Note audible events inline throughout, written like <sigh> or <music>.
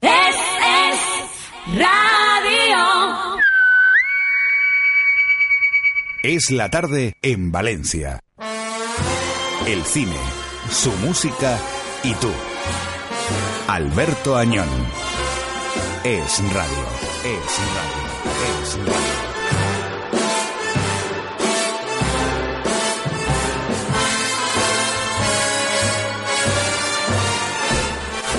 Es, es radio. Es la tarde en Valencia. El cine, su música y tú. Alberto Añón. Es radio. Es radio. Es radio.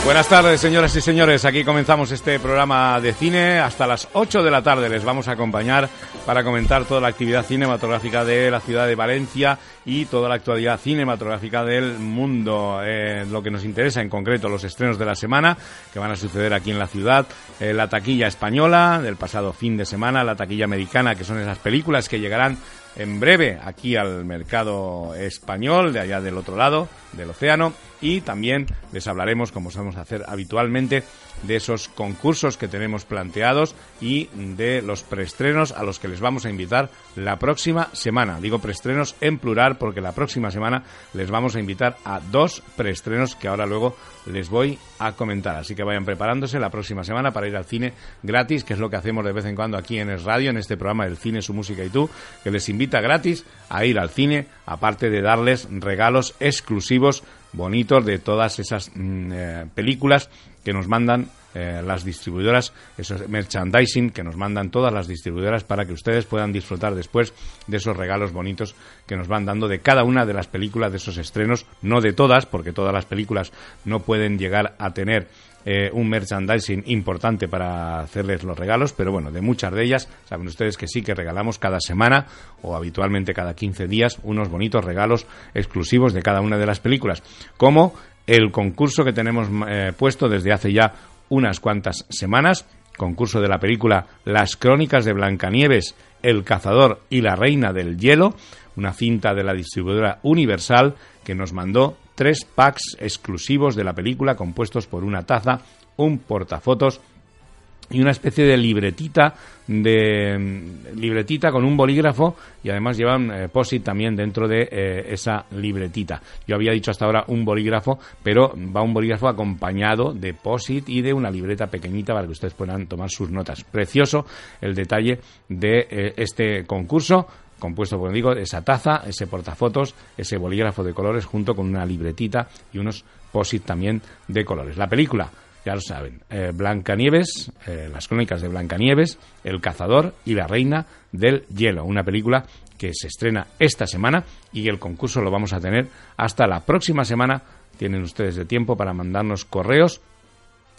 Buenas tardes, señoras y señores. Aquí comenzamos este programa de cine. Hasta las 8 de la tarde les vamos a acompañar para comentar toda la actividad cinematográfica de la ciudad de Valencia y toda la actualidad cinematográfica del mundo. Eh, lo que nos interesa en concreto, los estrenos de la semana que van a suceder aquí en la ciudad. Eh, la taquilla española del pasado fin de semana, la taquilla americana, que son esas películas que llegarán en breve aquí al mercado español, de allá del otro lado del océano, y también les hablaremos, como sabemos hacer habitualmente, de esos concursos que tenemos planteados y de los preestrenos a los que les vamos a invitar la próxima semana. Digo preestrenos en plural porque la próxima semana les vamos a invitar a dos preestrenos que ahora luego les voy a comentar. Así que vayan preparándose la próxima semana para ir al cine gratis, que es lo que hacemos de vez en cuando aquí en Es Radio, en este programa del cine, su música y tú, que les invita gratis a ir al cine, aparte de darles regalos exclusivos bonitos de todas esas mm, eh, películas que nos mandan eh, las distribuidoras, esos merchandising que nos mandan todas las distribuidoras para que ustedes puedan disfrutar después de esos regalos bonitos que nos van dando de cada una de las películas de esos estrenos, no de todas, porque todas las películas no pueden llegar a tener eh, un merchandising importante para hacerles los regalos, pero bueno, de muchas de ellas, saben ustedes que sí que regalamos cada semana o habitualmente cada 15 días unos bonitos regalos exclusivos de cada una de las películas, como el concurso que tenemos eh, puesto desde hace ya unas cuantas semanas, concurso de la película Las Crónicas de Blancanieves, El Cazador y la Reina del Hielo, una cinta de la distribuidora Universal que nos mandó tres packs exclusivos de la película compuestos por una taza, un portafotos y una especie de libretita de mm, libretita con un bolígrafo y además llevan eh, posit también dentro de eh, esa libretita. Yo había dicho hasta ahora un bolígrafo, pero va un bolígrafo acompañado de posit y de una libreta pequeñita para que ustedes puedan tomar sus notas. Precioso el detalle de eh, este concurso compuesto, como digo, esa taza, ese portafotos, ese bolígrafo de colores junto con una libretita y unos posit también de colores. La película ya lo saben, eh, Blancanieves, eh, las crónicas de Blancanieves, El cazador y la reina del hielo, una película que se estrena esta semana y el concurso lo vamos a tener hasta la próxima semana. Tienen ustedes de tiempo para mandarnos correos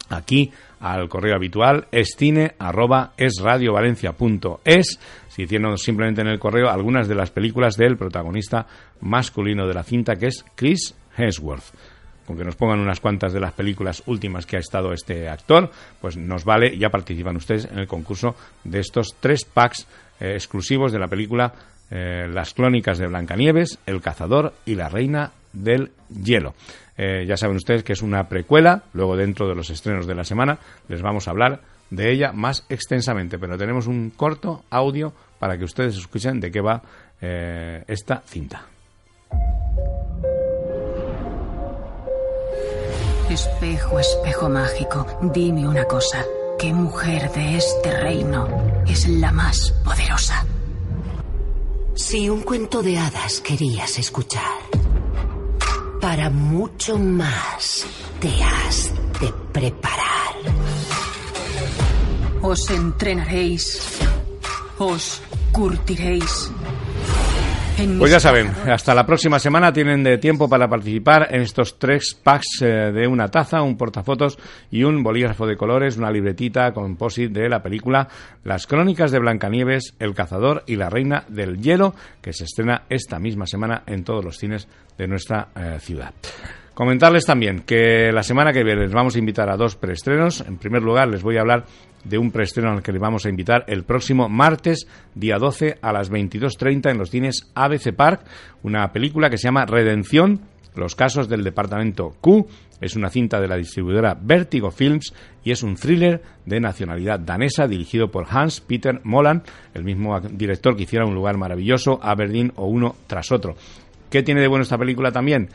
aquí al correo habitual estine@esradiovalencia.es si tienen simplemente en el correo algunas de las películas del protagonista masculino de la cinta que es Chris Hemsworth. Con que nos pongan unas cuantas de las películas últimas que ha estado este actor, pues nos vale, ya participan ustedes en el concurso de estos tres packs eh, exclusivos de la película eh, Las Crónicas de Blancanieves, El Cazador y la Reina del Hielo. Eh, ya saben ustedes que es una precuela, luego dentro de los estrenos de la semana les vamos a hablar de ella más extensamente, pero tenemos un corto audio para que ustedes escuchen de qué va esta cinta. Espejo, espejo mágico, dime una cosa. ¿Qué mujer de este reino es la más poderosa? Si un cuento de hadas querías escuchar, para mucho más te has de preparar. Os entrenaréis, os curtiréis pues ya saben, hasta la próxima semana tienen de tiempo para participar en estos tres packs eh, de una taza, un portafotos y un bolígrafo de colores, una libretita con posit de la película Las Crónicas de Blancanieves, El Cazador y la Reina del Hielo, que se estrena esta misma semana en todos los cines de nuestra eh, ciudad. Comentarles también que la semana que viene les vamos a invitar a dos preestrenos. En primer lugar, les voy a hablar de un preestreno al que les vamos a invitar el próximo martes, día 12, a las 22.30 en los cines ABC Park, una película que se llama Redención, los casos del departamento Q. Es una cinta de la distribuidora Vertigo Films y es un thriller de nacionalidad danesa dirigido por Hans Peter Moland, el mismo director que hiciera Un lugar maravilloso, Aberdeen o uno tras otro. ¿Qué tiene de bueno esta película también?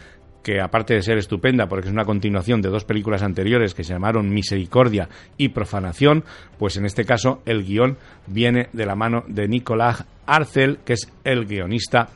Que aparte de ser estupenda porque es una continuación de dos películas anteriores que se llamaron Misericordia y Profanación, pues en este caso el guion viene de la mano de Nicolás Arcel, que es el guionista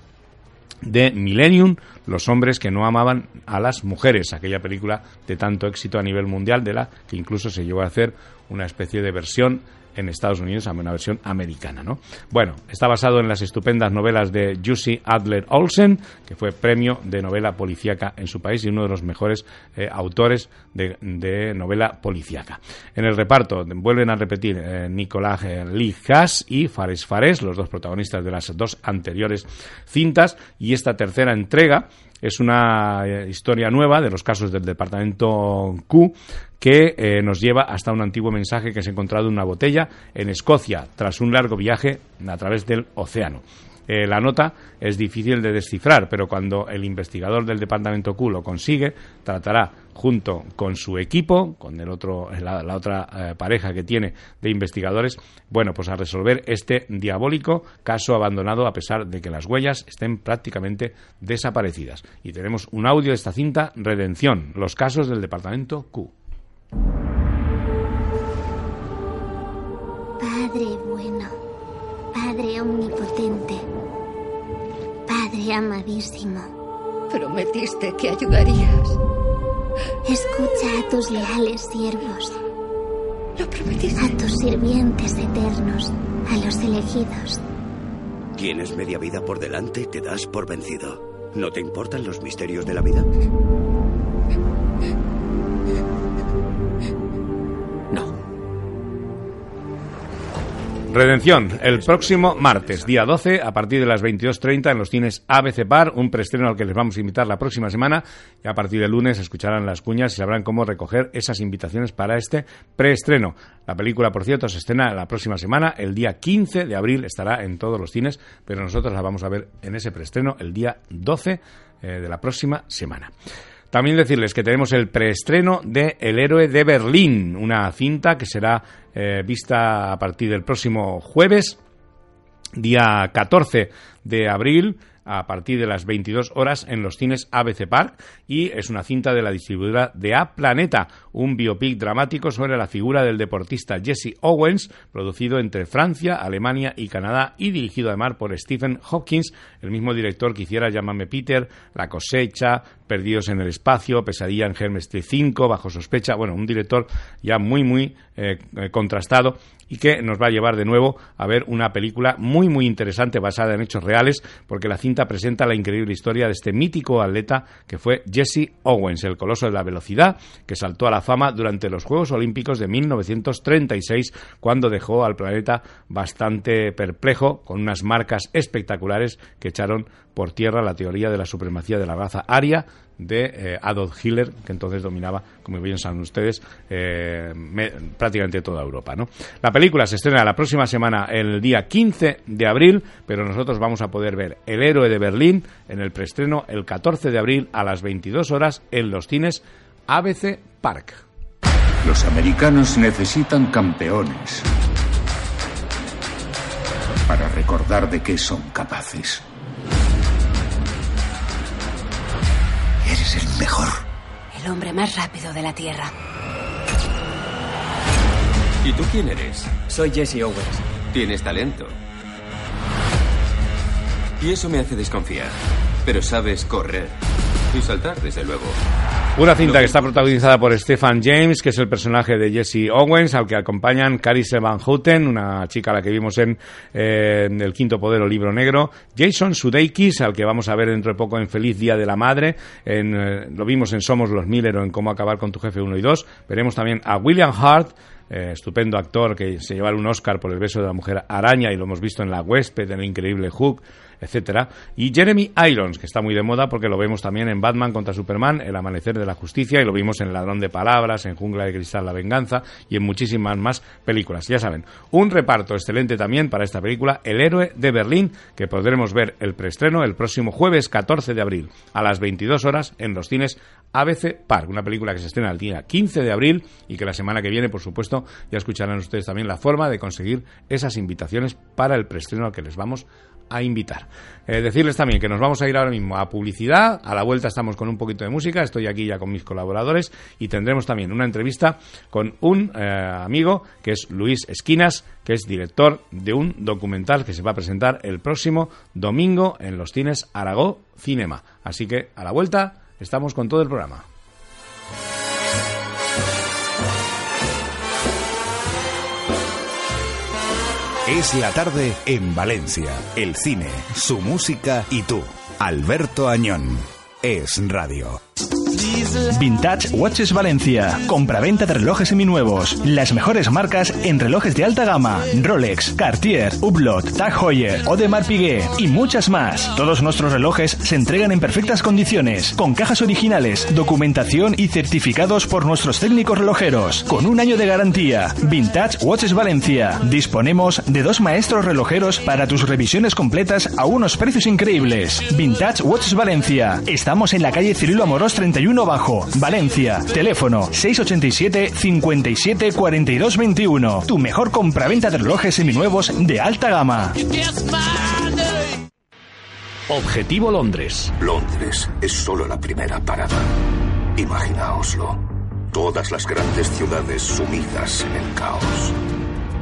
de Millennium, Los hombres que no amaban a las mujeres, aquella película de tanto éxito a nivel mundial, de la que incluso se llegó a hacer una especie de versión en Estados Unidos, una versión americana, ¿no? Bueno, está basado en las estupendas novelas de Jussi Adler Olsen, que fue premio de novela policíaca en su país y uno de los mejores eh, autores de, novela policíaca. En el reparto vuelven a repetir eh, Nicolás eh, Lee Haas y Fares Fares, los dos protagonistas de las dos anteriores cintas, y esta tercera entrega es una eh, historia nueva de los casos del departamento Q que eh, nos lleva hasta un antiguo mensaje que se ha encontrado en una botella en Escocia tras un largo viaje a través del océano. Eh, la nota es difícil de descifrar, pero cuando el investigador del departamento Q lo consigue, tratará junto con su equipo, con el otro, la, otra eh, pareja que tiene de investigadores, bueno, pues a resolver este diabólico caso abandonado a pesar de que las huellas estén prácticamente desaparecidas. Y tenemos un audio de esta cinta, Redención, los casos del departamento Q. Padre bueno, Padre omnipotente Padre amadísimo. Prometiste que ayudarías. Escucha a tus leales siervos. Lo prometiste. A tus sirvientes eternos, a los elegidos. Tienes media vida por delante, te das por vencido. ¿No te importan los misterios de la vida? Redención, el próximo martes, día 12, a partir de las 22.30 en los cines ABC Par, un preestreno al que les vamos a invitar la próxima semana y a partir del lunes escucharán las cuñas y sabrán cómo recoger esas invitaciones para este preestreno. La película, por cierto, se estrena la próxima semana, el día 15 de abril estará en todos los cines, pero nosotros la vamos a ver en ese preestreno el día 12 eh, de la próxima semana. También decirles que tenemos el preestreno de El héroe de Berlín, una cinta que será eh, vista a partir del próximo jueves, día 14 de abril a partir de las 22 horas en los cines ABC Park y es una cinta de la distribuidora de A Planeta, un biopic dramático sobre la figura del deportista Jesse Owens, producido entre Francia, Alemania y Canadá y dirigido además por Stephen Hopkins, el mismo director que hiciera Llámame Peter, La cosecha, Perdidos en el espacio, Pesadilla en Street 5, Bajo sospecha, bueno, un director ya muy muy eh, eh, contrastado y que nos va a llevar de nuevo a ver una película muy muy interesante basada en hechos reales porque la cinta presenta la increíble historia de este mítico atleta que fue Jesse Owens, el coloso de la velocidad que saltó a la fama durante los Juegos Olímpicos de 1936 cuando dejó al planeta bastante perplejo con unas marcas espectaculares que echaron por tierra la teoría de la supremacía de la raza aria de eh, Adolf Hitler, que entonces dominaba, como bien saben ustedes, eh, prácticamente toda Europa. ¿no? La película se estrena la próxima semana, el día 15 de abril, pero nosotros vamos a poder ver El héroe de Berlín en el preestreno el 14 de abril a las 22 horas en los cines ABC Park. Los americanos necesitan campeones para recordar de qué son capaces. El mejor. El hombre más rápido de la Tierra. ¿Y tú quién eres? Soy Jesse Owens. Tienes talento. Y eso me hace desconfiar. Pero sabes correr. Y saltar, desde luego. Una cinta que está protagonizada por Stephen James, que es el personaje de Jesse Owens, al que acompañan Caris Van Houten, una chica a la que vimos en, eh, El Quinto Poder o Libro Negro, Jason Sudeikis, al que vamos a ver dentro de poco en Feliz Día de la Madre, en, eh, lo vimos en Somos los Miller o en Cómo acabar con tu jefe 1 y 2, veremos también a William Hart, eh, estupendo actor que se lleva un Oscar por el beso de la mujer araña y lo hemos visto en La huésped, en el increíble Hook, etcétera. Y Jeremy Irons, que está muy de moda porque lo vemos también en Batman contra Superman, El Amanecer de la Justicia, y lo vimos en Ladrón de Palabras, en Jungla de Cristal, La Venganza, y en muchísimas más películas. Ya saben, un reparto excelente también para esta película, El Héroe de Berlín, que podremos ver el preestreno el próximo jueves 14 de abril, a las 22 horas, en los cines ABC Park, una película que se estrena el día 15 de abril y que la semana que viene, por supuesto, ya escucharán ustedes también la forma de conseguir esas invitaciones para el preestreno al que les vamos a invitar. Eh, decirles también que nos vamos a ir ahora mismo a publicidad, a la vuelta estamos con un poquito de música, estoy aquí ya con mis colaboradores y tendremos también una entrevista con un eh, amigo que es Luis Esquinas, que es director de un documental que se va a presentar el próximo domingo en los cines Aragó Cinema. Así que a la vuelta estamos con todo el programa. Es la tarde en Valencia. El cine, su música y tú. Alberto Añón. Es radio. Vintage Watches Valencia. Compraventa de relojes seminuevos. Las mejores marcas en relojes de alta gama. Rolex, Cartier, Hublot, Tag Heuer, Audemars Piguet y muchas más. Todos nuestros relojes se entregan en perfectas condiciones, con cajas originales, documentación y certificados por nuestros técnicos relojeros, con un año de garantía. Vintage Watches Valencia. Disponemos de dos maestros relojeros para tus revisiones completas a unos precios increíbles. Vintage Watches Valencia. Estamos en la calle Cirilo Amorós 31 Bajo, Valencia. Teléfono 687 57 42 21. Tu mejor compraventa de relojes seminuevos de alta gama. Objetivo Londres. Londres es solo la primera parada. Imaginaoslo. Todas las grandes ciudades sumidas en el caos.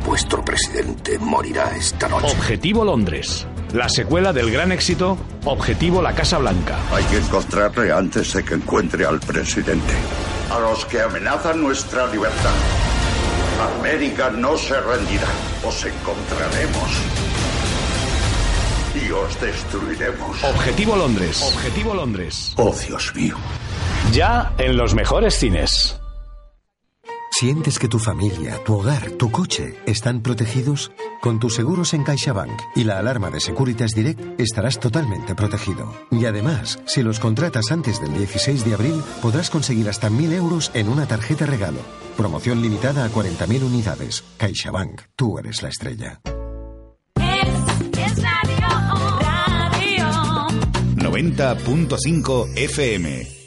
Vuestro presidente morirá esta noche. Objetivo Londres. La secuela del gran éxito Objetivo la Casa Blanca. Hay que encontrarle antes de que encuentre al presidente. A los que amenazan nuestra libertad. América no se rendirá. Os encontraremos. Y os destruiremos. Objetivo Londres. Objetivo Londres. Oh, Dios mío. Ya en los mejores cines. ¿Sientes que tu familia, tu hogar, tu coche están protegidos? Con tus seguros en CaixaBank y la alarma de Securitas Direct estarás totalmente protegido. Y además, si los contratas antes del 16 de abril, podrás conseguir hasta 1.000 euros en una tarjeta regalo. Promoción limitada a 40.000 unidades. CaixaBank, tú eres la estrella. Es radio, radio. 90.5 FM.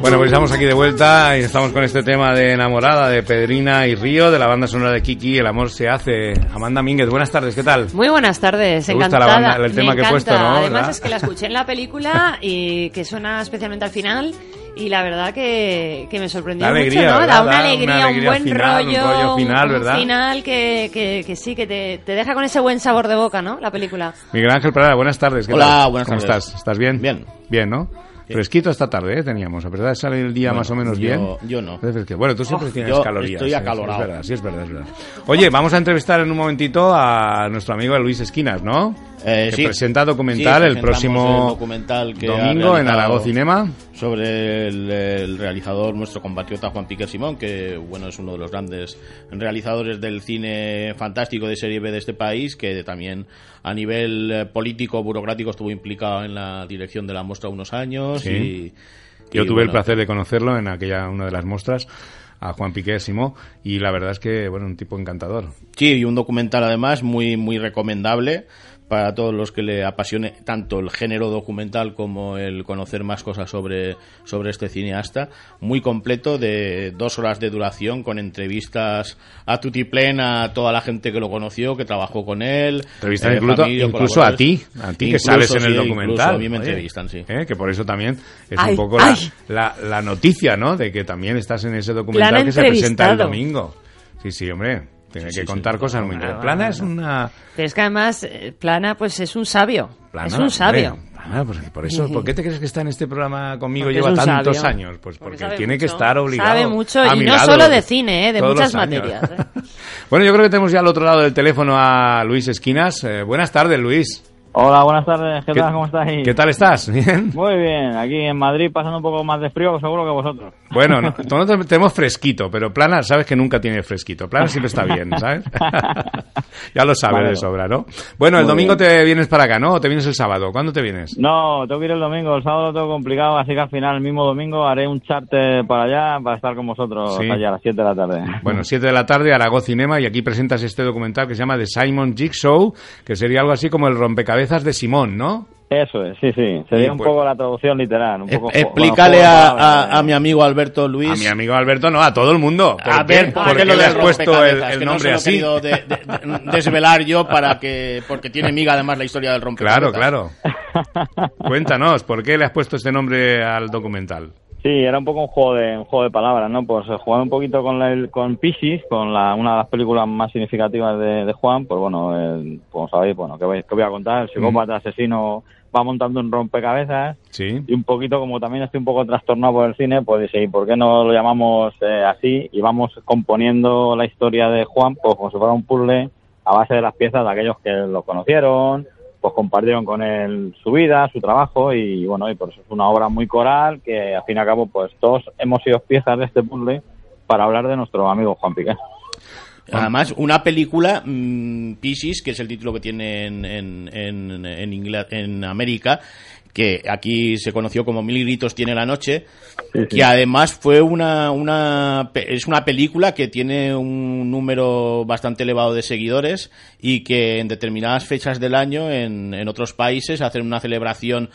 Bueno, pues estamos aquí de vuelta y estamos con este tema de Enamorada de Pedrina y Río, de la banda sonora de Kiki, El amor se hace. Amanda Mínguez, buenas tardes, ¿qué tal? Muy buenas tardes, ¿Te gusta la encantada. banda- el tema Me que he puesto, encanta. no? Además ¿Verdad? es que la escuché en la película y que suena especialmente al final y la verdad que, que me sorprendió Da mucho, alegría, ¿no? ¿verdad? Da una alegría, una un alegría buen final, un rollo, rollo final, un ¿verdad? final que, que, que sí, que te, te deja con ese buen sabor de boca, ¿no? La película. Miguel Ángel Prada, buenas tardes. ¿qué Hola, tal? buenas ¿Cómo tardes. estás? ¿Estás bien? Bien. Bien, ¿no? Fresquito esta tarde, ¿eh? Teníamos. A pesar de salir el día Bueno, más o menos yo- bien. yo no. Bueno, tú siempre Oh, tienes yo calorías. estoy sí, acalorado. Es verdad, sí, es verdad, es verdad. Oye, vamos a entrevistar en un momentito a nuestro amigo Luis Esquinas, ¿no? Eh, sí. presenta Sí, documental el próximo el documental que domingo en Aragó Cinema. sobre el, el realizador nuestro compatriota Juan Piquer Simón que bueno es uno de los grandes realizadores del cine fantástico de serie B de este país que también a nivel eh, político burocrático estuvo implicado en la dirección de la muestra unos años Sí. y Yo y, tuve el placer de conocerlo en aquella una de las muestras a Juan Piqué Simó y la verdad es que bueno un tipo encantador. Sí, y un documental además muy, muy recomendable para todos los que le apasione tanto el género documental como el conocer más cosas sobre, sobre este cineasta. Muy completo, de dos horas de duración, con entrevistas a tutiplén a toda la gente que lo conoció, que trabajó con él. Entrevistan eh, incluso, familia, incluso a ti, a ti que sales en el documental. incluso a mí me Oye, entrevistan, sí. ¿eh? Que por eso también es Ay, un poco la, la, la noticia, ¿no? De que también estás en ese documental que se presenta el domingo. Sí, sí, hombre. Tiene Sí, que sí, contar sí, cosas muy claro, interesantes. Plana es una... Pero es que además, eh, Plana, pues es un sabio. Plana, es un sabio. hombre, Ah, pues por eso, ¿por qué te crees que está en este programa conmigo Porque lleva tantos sabio. años? Pues porque, tiene que estar obligado. Sabe mucho, a y no solo de cine, ¿eh? de muchas materias. ¿eh? <laughs> Bueno, yo creo que tenemos ya al otro lado del teléfono a Luis Esquinas. Eh, buenas tardes, Luis. Hola, buenas tardes. ¿Qué, ¿Qué- tal? ¿Cómo estáis? ¿Qué tal estás? <laughs> ¿Bien? Muy bien. Aquí en Madrid pasando un poco más de frío, seguro que vosotros. Bueno, no- <laughs> nosotros tenemos fresquito, pero Plana, sabes que nunca tiene fresquito. Plana siempre está bien, <laughs> ¿sabes? ya lo sabes Vale. de sobra, ¿no? Bueno, el Muy domingo bien. te vienes para acá, ¿no? ¿O te vienes el sábado? ¿Cuándo te vienes? No, tengo que ir el domingo. El sábado tengo complicado, así que al final, el mismo domingo, haré un charter para allá para estar con vosotros Sí. allá a las 7 de la tarde. Bueno, 7 de la tarde, Aragó Cinema, y aquí presentas este documental que se llama The Simon Jigsaw, que sería algo así como el rompecabezas de Simón, ¿no? Eso es, sí, sí. Sería un pues- poco la traducción literal. Un poco, Eh, Explícale bueno, a, palabras, a- a mi amigo Alberto Luis. A mi amigo Alberto, no, a todo el mundo. ¿Por A ver, ¿por ¿por qué lo le has del puesto el, no nombre lo así? de- desvelar yo para que porque tiene miga además la historia del rompecabezas. Claro, claro. <laughs> Cuéntanos, ¿por qué le has puesto este nombre al documental? Sí, era un poco un juego de un juego de palabras, ¿no? Pues eh, jugar un poquito con la, con Pisces, con la, una de las películas más significativas de, de Juan, pues bueno, el- como sabéis, bueno, ¿qué voy, qué voy a contar? El psicópata asesino va montando un rompecabezas Sí. y un poquito, como también estoy un poco trastornado por el cine, pues dije, ¿y por qué no lo llamamos eh, así? Y vamos componiendo la historia de Juan, pues como si fuera un puzzle a base de las piezas de aquellos que lo conocieron, pues compartieron con él su vida, su trabajo y bueno, y por eso es una obra muy coral que al fin y al cabo pues todos hemos sido piezas de este puzzle para hablar de nuestro amigo Juan Piqué. Además, una película, mm, Pisces, que es el título que tiene en, en, en, en América, que aquí se conoció como Mil gritos tiene la noche, que además fue una, una es una película que tiene un número bastante elevado de seguidores y que en determinadas fechas del año en, en otros países hacen una celebración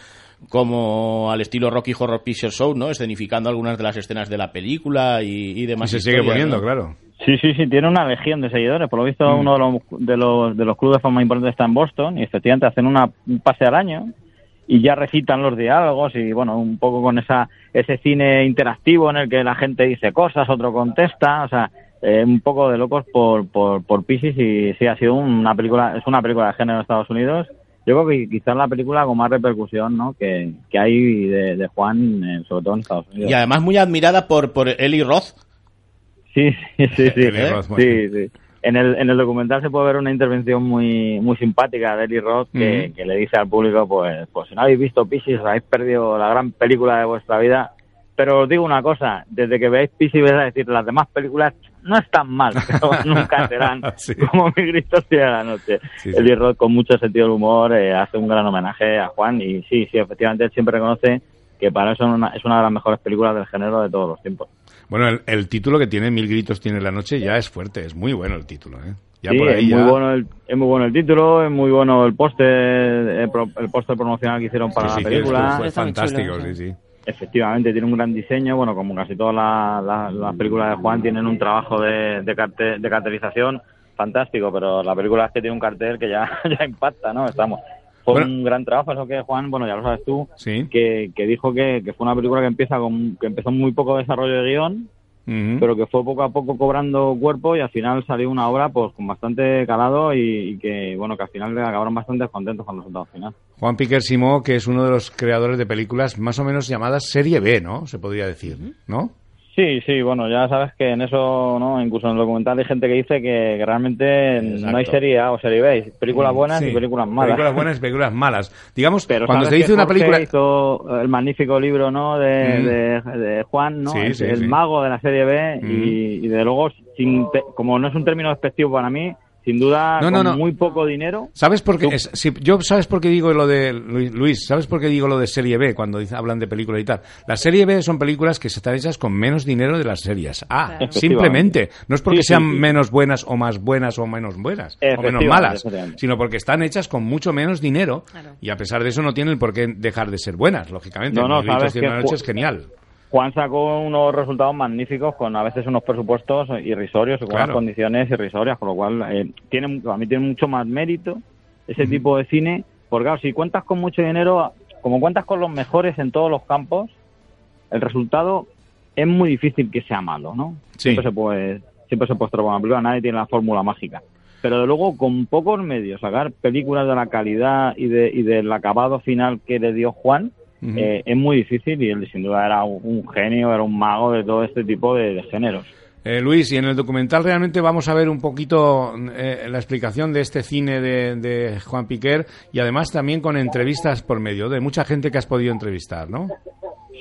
como al estilo Rocky Horror Picture Show, ¿no? Escenificando algunas de las escenas de la película y, y Y demás. se sigue poniendo, ¿no? claro. Sí, sí, sí, tiene una legión de seguidores. Por lo visto, Mm. uno de los, de los de los clubes más importantes está en Boston y efectivamente hacen una, un pase al año y ya recitan los diálogos y bueno, un poco con esa ese cine interactivo en el que la gente dice cosas, otro contesta, o sea, eh, un poco de locos por por por Pisces y sí ha sido una película, es una película de género en Estados Unidos. Yo creo que quizás la película con más repercusión, ¿no? Que, que hay de, de Juan, eh, sobre todo en Estados Unidos. Y además muy admirada por, por Eli Roth. Sí, <laughs> sí, sí, sí. Eli Roth, bueno. sí, sí. En el, en el documental se puede ver una intervención muy muy simpática de Eli Roth que, le dice al público, pues, pues si no habéis visto Pisces, os habéis perdido la gran película de vuestra vida. Pero os digo una cosa, desde que veáis Pisces vais a decir, las demás películas no están mal, <laughs> pero nunca serán <laughs> como mi grito de la noche. Sí, sí. Eli Roth, con mucho sentido del humor, eh, hace un gran homenaje a Juan y sí, sí, efectivamente él siempre reconoce que para eso es una, es una de las mejores películas del género de todos los tiempos. Bueno, el, el título que tiene Mil gritos tiene la noche ya es fuerte, es muy bueno el título, ¿eh? Ya sí, por ahí es muy bueno el, es muy bueno el título, es muy bueno el póster, el, pro- el póster promocional que hicieron para Sí, sí, la película. fue fantástico, sí, sí. Efectivamente, tiene un gran diseño. Bueno, como casi todas las las- las películas de Juan tienen un trabajo de, de, carte- de cartelización fantástico, pero la película es que tiene un cartel que ya, <laughs> ya impacta, ¿no? Estamos. Fue Bueno. un gran trabajo, eso que Juan, bueno, ya lo sabes tú, Sí. que, que dijo que, que fue una película que empieza con que empezó muy poco desarrollo de guion, pero que fue poco a poco cobrando cuerpo y al final salió una obra pues con bastante calado y, y que bueno que al final acabaron bastante contentos con el resultado final. Juan Piquer Simó, que es uno de los creadores de películas más o menos llamadas serie B, ¿no? Se podría decir, ¿no? Sí, sí, bueno, ya sabes que en eso, ¿no? Incluso en el documental hay gente que dice que, que realmente no hay serie A o serie B, películas buenas Sí, y películas malas. Películas buenas y películas malas. Digamos, Pero cuando se dice que una Jorge película... hizo el magnífico libro, ¿no? De, Mm. de, de Juan, ¿no? Sí, el, sí, el mago de la serie B Mm. y, y de luego, sin te- como no es un término despectivo para mí, sin duda, No, no, con no. muy poco dinero. ¿Sabes por qué? es- si- yo, ¿sabes por qué digo lo de Luis, Luis, ¿Sabes por qué digo lo de serie B cuando dice- hablan de películas y tal? Las serie B son películas que se están hechas con menos dinero de las series A. Claro. Simplemente. No es porque Sí, sí, sean sí. menos buenas o más buenas o menos buenas o menos malas, sino porque están hechas con mucho menos dinero y a pesar de eso no tienen por qué dejar de ser buenas, lógicamente. No, no, sabes que una noche es genial. Juan sacó unos resultados magníficos con a veces unos presupuestos irrisorios y con Claro. unas condiciones irrisorias, con lo cual eh, tiene, a mí tiene mucho más mérito ese tipo de cine, porque claro, si cuentas con mucho dinero, como cuentas con los mejores en todos los campos, el resultado es muy difícil que sea malo, ¿no? Sí. Siempre se puede, siempre se puede estropear una película, nadie tiene la fórmula mágica. pero de luego con pocos medios sacar películas de la calidad y, de, y del acabado final que le dio Juan Eh, es muy difícil y él sin duda era un, un genio, era un mago de todo este tipo de, de géneros. Eh, Luis, y en el documental realmente vamos a ver un poquito eh, la explicación de este cine de, de Juan Piquer y además también con entrevistas por medio de mucha gente que has podido entrevistar, ¿no?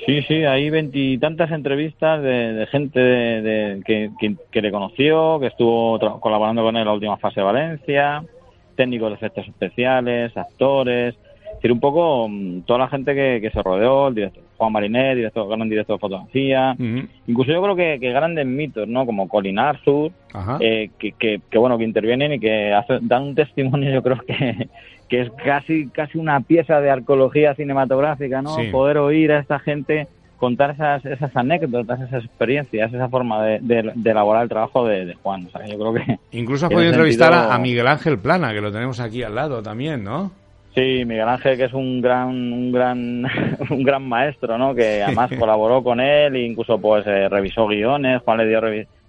Sí, sí, hay veintitantas entrevistas de, de gente de- que, que- que le conoció, que estuvo colaborando con él en la última fase de Valencia, técnicos de efectos especiales, actores, es decir, un poco mm, toda la gente que, que se rodeó, el director Juan Marinet, director, gran director de fotografía, incluso yo creo que, que grandes mitos, ¿no? Como Colin Arthur, eh, que, que, que, bueno, que intervienen y que dan un testimonio, yo creo que, <laughs> que es casi, casi una pieza de arqueología cinematográfica, ¿no? Sí. Poder oír a esta gente contar esas, esas anécdotas, esas experiencias, esa forma de, de- de elaborar el trabajo de, de Juan. O sea, yo creo que... Incluso has podido entrevistar sentido- a Miguel Ángel Plana, que lo tenemos aquí al lado también, ¿no? Sí, Miguel Ángel, que es un gran, un gran, <laughs> un gran maestro, ¿no? Que además colaboró con él, e incluso pues eh, revisó guiones, Juan le dio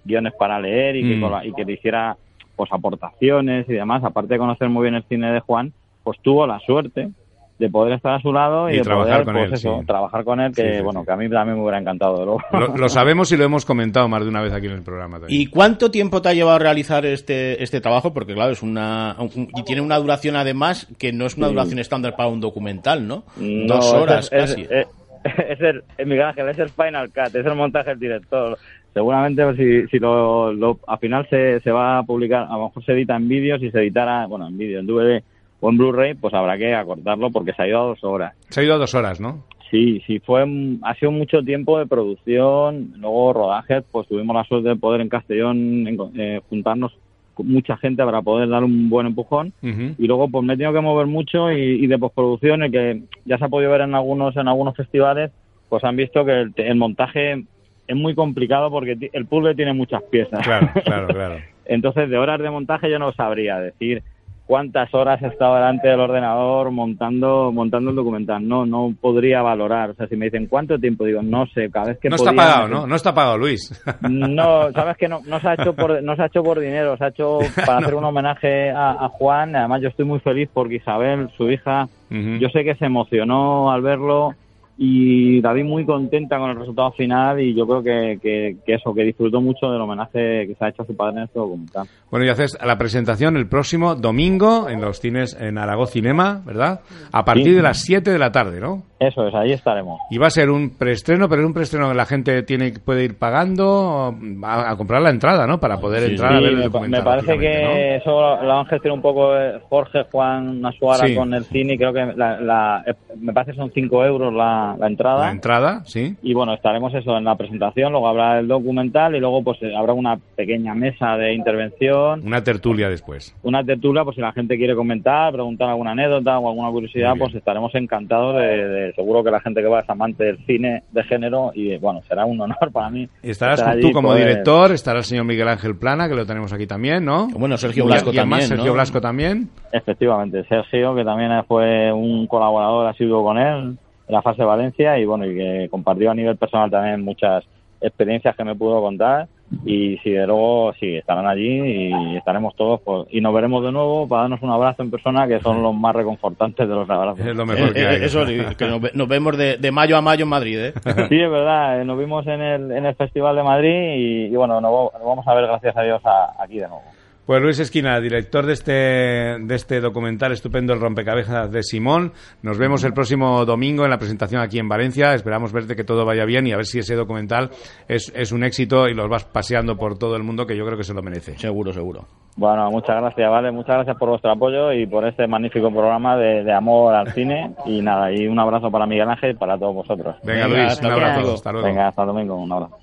guiones para leer y, que, Mm. y que le hiciera pues aportaciones y demás. Aparte de conocer muy bien el cine de Juan, pues tuvo la suerte de poder estar a su lado y, Y de trabajar poder, con pues él, eso, sí. trabajar con él, que Sí, sí, bueno, que a mí también me hubiera encantado, luego. Lo, lo sabemos y lo hemos comentado más de una vez aquí en el programa también. ¿Y cuánto tiempo te ha llevado a realizar este, este trabajo? Porque claro, es una un- y tiene una duración además que no es una Sí. duración estándar para un documental, ¿no? No, Dos horas es, casi. Es, <laughs> es- es el, es Miguel Ángel, es el Final Cut, es el montaje del director. Seguramente pues, si, si lo, lo- al final se, se va a publicar, a lo mejor se edita en vídeo, si se editara, bueno, en vídeo, en DVD o en Blu-ray, pues habrá que acortarlo porque se ha ido a dos horas. Se ha ido a dos horas, ¿no? Sí, sí, fue, ha sido mucho tiempo de producción, luego rodajes, pues tuvimos la suerte de poder en Castellón en- eh, juntarnos con mucha gente para poder dar un buen empujón y luego pues me he tenido que mover mucho y, y de postproducción el que ya se ha podido ver en algunos en algunos festivales pues han visto que el, el montaje es muy complicado porque el puzzle tiene muchas piezas Claro, <laughs> claro, claro. entonces de horas de montaje yo no sabría decir cuántas horas he estado delante del ordenador montando montando el documental. No no podría valorar. O sea si me dicen cuánto tiempo digo no sé cada vez que No está pagado, ¿no? No está pagado, Luis. no, sabes que no, no se ha hecho por no se ha hecho por dinero, se ha hecho <laughs> para hacer un homenaje a, a Juan. Además, yo estoy muy feliz porque Isabel, su hija, yo sé que se emocionó al verlo y la vi muy contenta con el resultado final y yo creo que, que, que eso, que disfrutó mucho del homenaje que se ha hecho a su padre en este documental. Bueno, y haces la presentación el próximo domingo en los cines en Aragó Cinema, ¿verdad? A partir Sí. de las 7 de la tarde, ¿no? Eso es, ahí estaremos. Y va a ser un preestreno, pero es un preestreno que la gente tiene puede ir pagando a, a comprar la entrada, ¿no? Para poder Sí, entrar a ver el me, documental. me parece lógicamente, ¿no? que eso lo, han gestionado un poco eh, Jorge, Juan Nasuara Sí. con el cine y creo que la, la- eh, me parece que son 5 euros la, la entrada. La entrada, sí. Y bueno, estaremos eso en la presentación, luego habrá el documental y luego pues habrá una pequeña mesa de intervención, Una tertulia después. una tertulia, pues si la gente quiere comentar, preguntar alguna anécdota o alguna curiosidad, pues estaremos encantados de, de- seguro que la gente que va es amante del cine de género y bueno, será un honor para mí. Y estarás estar tú pues, como poder- director, estará el señor Miguel Ángel Plana, que lo tenemos aquí también, ¿no? Bueno, Sergio Blasco y además también, Sergio ¿no? Blasco también. Efectivamente, Sergio, que también fue un colaborador asiduo con él en la fase de Valencia y bueno, y que compartió a nivel personal también muchas experiencias que me pudo contar y si de luego sí estarán allí y estaremos todos pues, y nos veremos de nuevo para darnos un abrazo en persona que son los más reconfortantes de los abrazos. Es lo Eh, eh, eso, sí, que nos, ve- nos vemos de, de mayo a mayo en Madrid, ¿eh? <laughs> Sí, es verdad, eh, nos vimos en el, en el Festival de Madrid y, y bueno, nos, vamos a ver gracias a Dios a- aquí de nuevo. Pues Luis Esquina, director de este, de este documental estupendo, El rompecabezas de Simón. Nos vemos el próximo domingo en la presentación aquí en Valencia. Esperamos verte que todo vaya bien y a ver si ese documental es, es un éxito y los vas paseando por todo el mundo, que yo creo que se lo merece. Seguro, seguro. Bueno, muchas gracias, ¿vale? Muchas gracias por vuestro apoyo y por este magnífico programa de, de amor al cine. Y nada, y un abrazo para Miguel Ángel y para todos vosotros. Venga, Luis, un abrazo. Hasta luego. Venga, hasta el domingo. Un abrazo.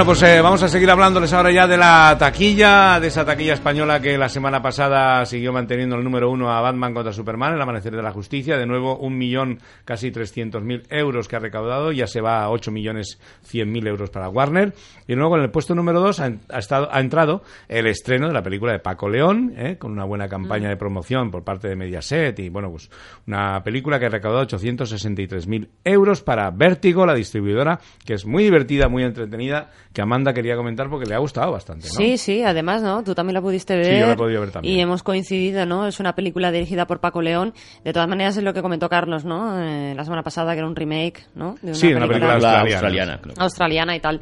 Bueno, pues eh, vamos a seguir hablándoles ahora ya de la taquilla, de esa taquilla española que la semana pasada siguió manteniendo el número uno a Batman contra Superman, El Amanecer de la Justicia. De nuevo, un millón casi trescientos mil euros que ha recaudado, ya se va a ocho millones cien mil euros para Warner. Y luego en el puesto número dos ha, ha estado, ha entrado el estreno de la película de Paco León, eh, con una buena campaña de promoción por parte de Mediaset y, bueno, pues una película que ha recaudado 863 mil euros para Vértigo, la distribuidora, que es muy divertida, muy entretenida, que Amanda quería comentar porque le ha gustado bastante, ¿no? Sí, sí, además, ¿no? Tú también la pudiste ver. Sí, yo la he podido ver también. Y hemos coincidido, ¿no? Es una película dirigida por Paco León. De todas maneras, es lo que comentó Carlos, ¿no? Eh, la semana pasada, que era un remake, ¿no? De Sí, una película australiana. australiana, creo. australiana y tal.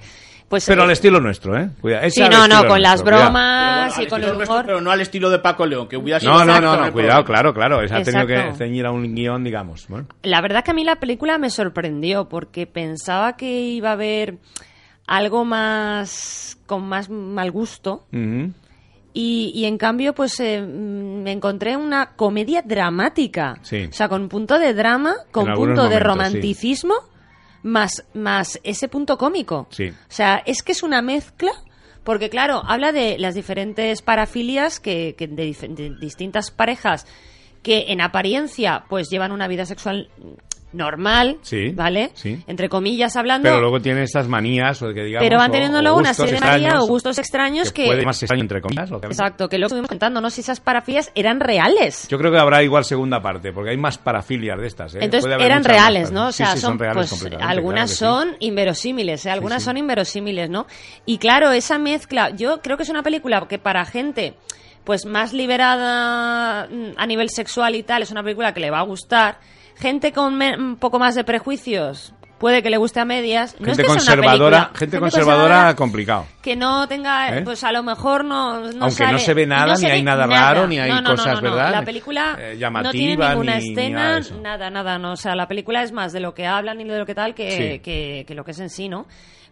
Pues, Pero eh, al estilo nuestro, ¿eh? Cuida, Sí, no, no, con las cuidado. bromas y con el nuestro, humor. pero no al estilo de Paco León, que hubiera sido No, no, exacto no, no, cuidado, claro, claro. Esa ha tenido que ceñir a un guion, digamos. Bueno. La verdad que a mí la película me sorprendió porque pensaba que iba a haber algo más con más mal gusto. Y, y en cambio pues eh, mm, me encontré una comedia dramática. Sí. o sea con punto de drama con punto de romanticismo más más ese punto cómico. Sí. o sea es que es una mezcla porque claro habla de las diferentes parafilias que, que de, dif- de distintas parejas que en apariencia pues llevan una vida sexual normal, Sí, ¿vale? sí. Entre comillas hablando, Pero luego tiene estas manías, o que digamos. pero van teniendo luego una serie de manías o gustos extraños que... Puede más extraño, entre comillas. Exacto, que luego estuvimos comentando, no sé si esas parafilias eran reales. Yo creo que habrá igual segunda parte, porque hay más parafilias de estas. ¿eh? Entonces eran reales. ¿no? O sea, sí, sí, son, reales pues algunas claro son inverosímiles, ¿eh? algunas son inverosímiles, ¿no? Y claro, esa mezcla, yo creo que es una película que para gente pues más liberada mm, a nivel sexual y tal, es una película que le va a gustar. Gente con me- un poco más de prejuicios puede que le guste a medias. No es Gente que sea una conservadora, gente conservadora, complicado. que no tenga, ¿Eh? pues a lo mejor no, no Aunque no se ve nada, no ni hay nada nada. raro, ni hay No, cosas. ¿verdad? La película Eh, no tiene ninguna ni- ni nada escena, nada, nada, no. O sea, la película es más de lo que hablan y de lo que tal que, Sí. que, que lo que es en sí, ¿no?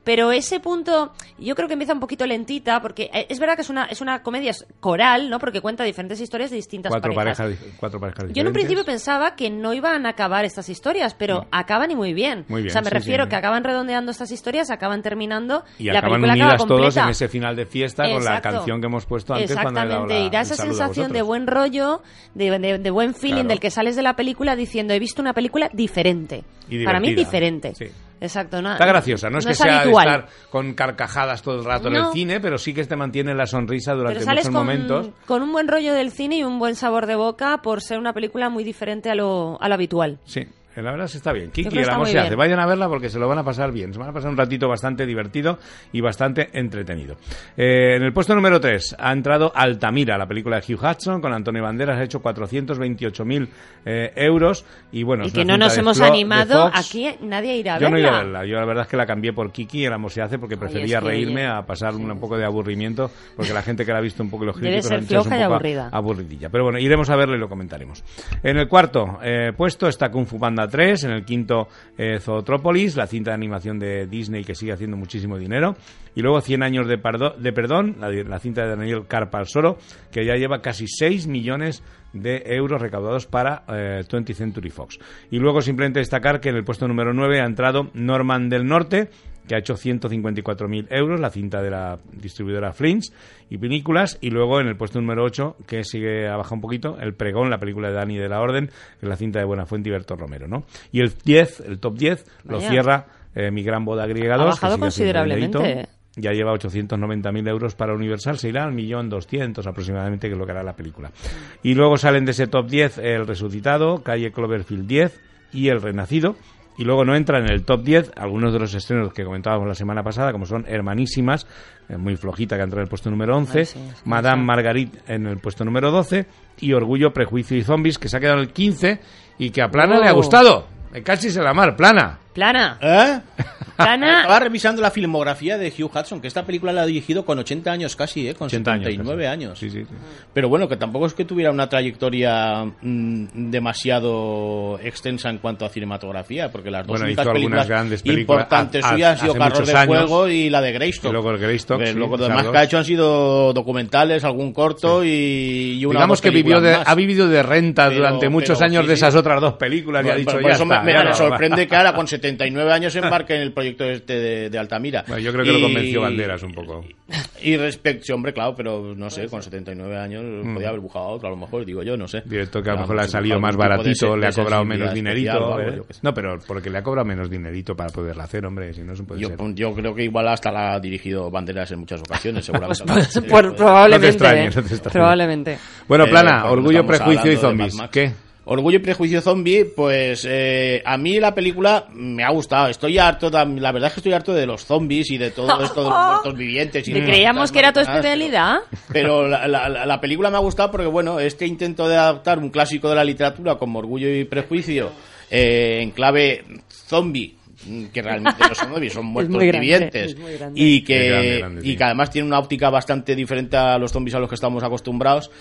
Pero ese punto, yo creo que empieza un poquito lentita, porque eh, es verdad que es una, es una comedia coral, ¿no? Porque cuenta diferentes historias de distintas Cuatro parejas. cuatro parejas Yo en un diferentes. principio pensaba que no iban a acabar estas historias, pero acaban y muy bien. Muy bien, o sea, me sí, refiero sí. que acaban redondeando estas historias, acaban terminando Y la acaban película unidas acaba todos en ese final de fiesta con la canción que hemos puesto antes cuando he dado Exactamente, la- y da esa sensación de buen rollo, de, de- de buen feeling, Claro. del que sales de la película diciendo, he visto una película diferente. Y Para mí diferente. Sí. Exacto. No, Está graciosa, no es que sea de estar con carcajadas todo el rato en el cine, pero sí que te mantiene la sonrisa durante Pero sales muchos con, momentos. con un buen rollo del cine y un buen sabor de boca por ser una película muy diferente a lo, a lo habitual. Sí, la verdad que está bien. Kiki, el amor se hace. Vayan a verla porque se lo van a pasar bien. Se van a pasar un ratito bastante divertido y bastante entretenido. Eh, en el puesto número 3 ha entrado Altamira, la película de Hugh Hudson con Antonio Banderas. Ha hecho 428.000 eh, euros. Y bueno, y es que no nos hemos Flo- animado, aquí nadie irá a Yo no verla. iba a verla. Yo la verdad es que la cambié por Kiki y el amor se hace porque prefería es que, reírme oye, a pasar un poco de aburrimiento porque la gente que la ha visto un poco los Debe críticos ser es un floja y aburrida. aburridilla. Pero bueno, iremos a verlo y lo comentaremos. En el cuarto eh, puesto está Kung Fu Panda 3, en el quinto eh, Zootrópolis, la cinta de animación de Disney que sigue haciendo muchísimo dinero. Y luego 100 años de, pardo- de perdón, la, la cinta de Daniel Carpalsoro, que ya lleva casi 6 millones de euros recaudados para eh, 20th Century Fox. Y luego simplemente destacar que en el puesto número 9 ha entrado Norman del Norte, que ha hecho 154.000 euros, la cinta de la distribuidora Flinch y películas. Y luego en el puesto número 8, que sigue a bajar un poquito, El Pregón, la película de Dani de la Orden, que es la cinta de Buenafuente y Berto Romero. ¿no? Y el 10, el top 10, lo cierra eh, Mi Gran Boda Griega Ha 2. que bajado considerablemente. Ya lleva 890.000 euros para Universal, se irá al millón doscientos aproximadamente, que es lo que hará la película. Y luego salen de ese top 10 El Resucitado, Calle Cloverfield 10 y El Renacido. Y luego no entran en el top 10 algunos de los estrenos que comentábamos la semana pasada, como son Hermanísimas, eh, muy flojita que entra en el puesto número 11, Ay, sí, sí, Madame Marguerite en el puesto número 12 y Orgullo, Prejuicio y Zombies, que se ha quedado en el 15 y que a Plana Oh. le ha gustado. Eh, Casi se la mar, Plana. Plana. ¿Eh? Plana. <laughs> Estaba revisando la filmografía de Hugh Hudson, que esta película la ha dirigido con 80 años casi, ¿eh? Con 80 años, 79 años. Sí, sí, sí. Pero bueno, que tampoco es que tuviera una trayectoria mm, demasiado extensa en cuanto a cinematografía, porque las dos Bueno, únicas películas grandes películas importantes ha- ha- suyas han sido Carros de años. Fuego y la de Greystock. Y luego el Greystock, Que lo demás dos. que ha hecho han sido documentales, algún corto y, y una Digamos que vivió de, ha vivido de renta Pero- durante muchos pero años sí, de sí. esas otras dos películas y ha dicho por ya eso está, me, me- ya me no, sorprende que ahora con 79 años se <laughs> embarque en el proyecto este de, de Altamira. Bueno, yo creo que lo convenció Banderas un poco. Y respecto, hombre, claro, pero no sé, con 79 años Mm. podía haber buscado otro, a lo mejor, digo yo, no sé. Director que a lo mejor le ha salido más baratito, le ha cobrado menos dinerito. especial o algo, ¿eh? No, pero porque le ha cobrado menos dinerito para poderla hacer, hombre, si no, se puede Yo, ser. yo creo que igual hasta la ha dirigido Banderas en muchas ocasiones, seguramente. Pues, <laughs> por- <laughs> probablemente. extrañes, no te extrañes. Probablemente. Bueno, Eh, Plana, porque Orgullo, Prejuicio y Zombies. ¿Qué? Orgullo y Prejuicio Zombie, pues eh, a mí la película me ha gustado. Estoy harto, la verdad es que estoy harto de los zombies y de todo esto de los <laughs> muertos vivientes. Y ¿Que de creíamos que era tu especialidad? Pero la, la- la- la película me ha gustado porque, bueno, este intento de adaptar un clásico de la literatura como Orgullo y Prejuicio eh, en clave zombie, que realmente no son zombies, son <laughs> muertos grande, vivientes, y que, Es grande, grande, y que además tiene una óptica bastante diferente a los zombies a los que estamos acostumbrados.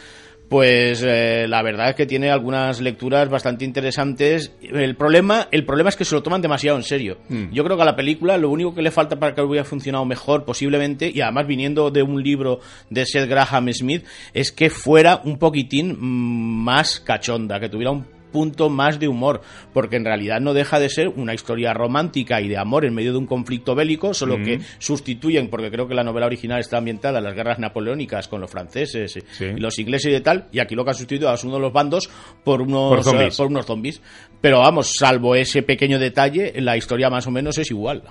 Pues eh, la verdad es que tiene algunas lecturas bastante interesantes. El problema, el problema es que se lo toman demasiado en serio. Mm. Yo creo que a la película lo único que le falta para que hubiera funcionado mejor posiblemente, y además viniendo de un libro de Seth Graham Smith, es que fuera un poquitín mm, más cachonda, que tuviera un punto más de humor, porque en realidad no deja de ser una historia romántica y de amor en medio de un conflicto bélico, solo Mm. que sustituyen, porque creo que la novela original está ambientada en las guerras napoleónicas con los franceses y- y los ingleses y de tal, y aquí lo que han sustituido es uno de los bandos por unos, Por zombies. eh, por unos zombies. Pero vamos, salvo ese pequeño detalle, la historia más o menos es igual.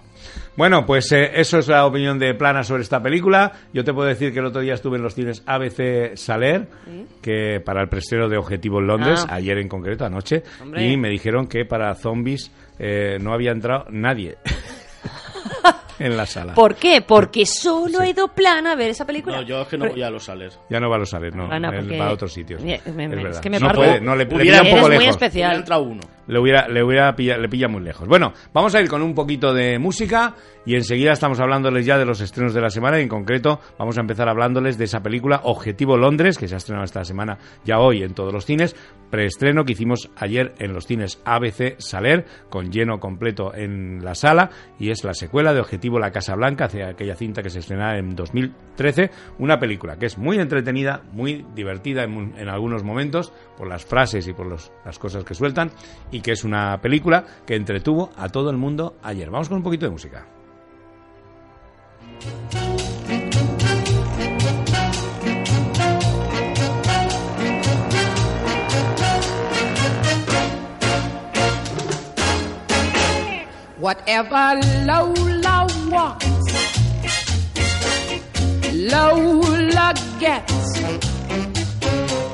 Bueno, pues eh, eso es la opinión de Plana sobre esta película. Yo te puedo decir que el otro día estuve en los cines ABC Saler, que para el preestreno de Objetivo en Londres, Ah. ayer en concreto, anoche, Hombre. y me dijeron que para zombies eh, no había entrado nadie <laughs> en la sala. ¿Por qué? Porque solo ha ido plana a ver esa película. No, yo es que no voy a los sales. Ya no va a los Saler, no. Porque- va a otros sitios. Me- me- es que me no puede, no, le, le pilla un poco Eres muy lejos. especial. Hubiera entrado uno. Le hubiera, le hubiera pilla, le pilla muy lejos. Bueno, vamos a ir con un poquito de música y enseguida estamos hablándoles ya de los estrenos de la semana y en concreto vamos a empezar hablándoles de esa película Objetivo Londres, que se ha estrenado esta semana ya hoy en todos los cines, preestreno que hicimos ayer en los cines ABC Saler, con lleno completo en la sala y es la secuela de Objetivo La Casa Blanca, hacia aquella cinta que se estrenaba en 2013, una película que es muy entretenida, muy divertida en, en algunos momentos por las frases y por los- las cosas que sueltan y que es una película que entretuvo a todo el mundo ayer. Vamos con un poquito de música. Whatever Lola wants, Lola gets.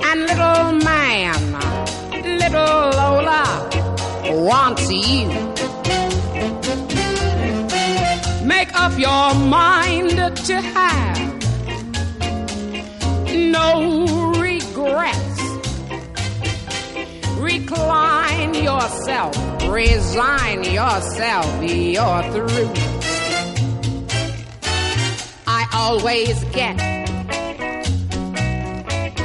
And little man, little Lola wants you. Make up your mind to have no regrets. Recline yourself, resign yourself, you're through. I always get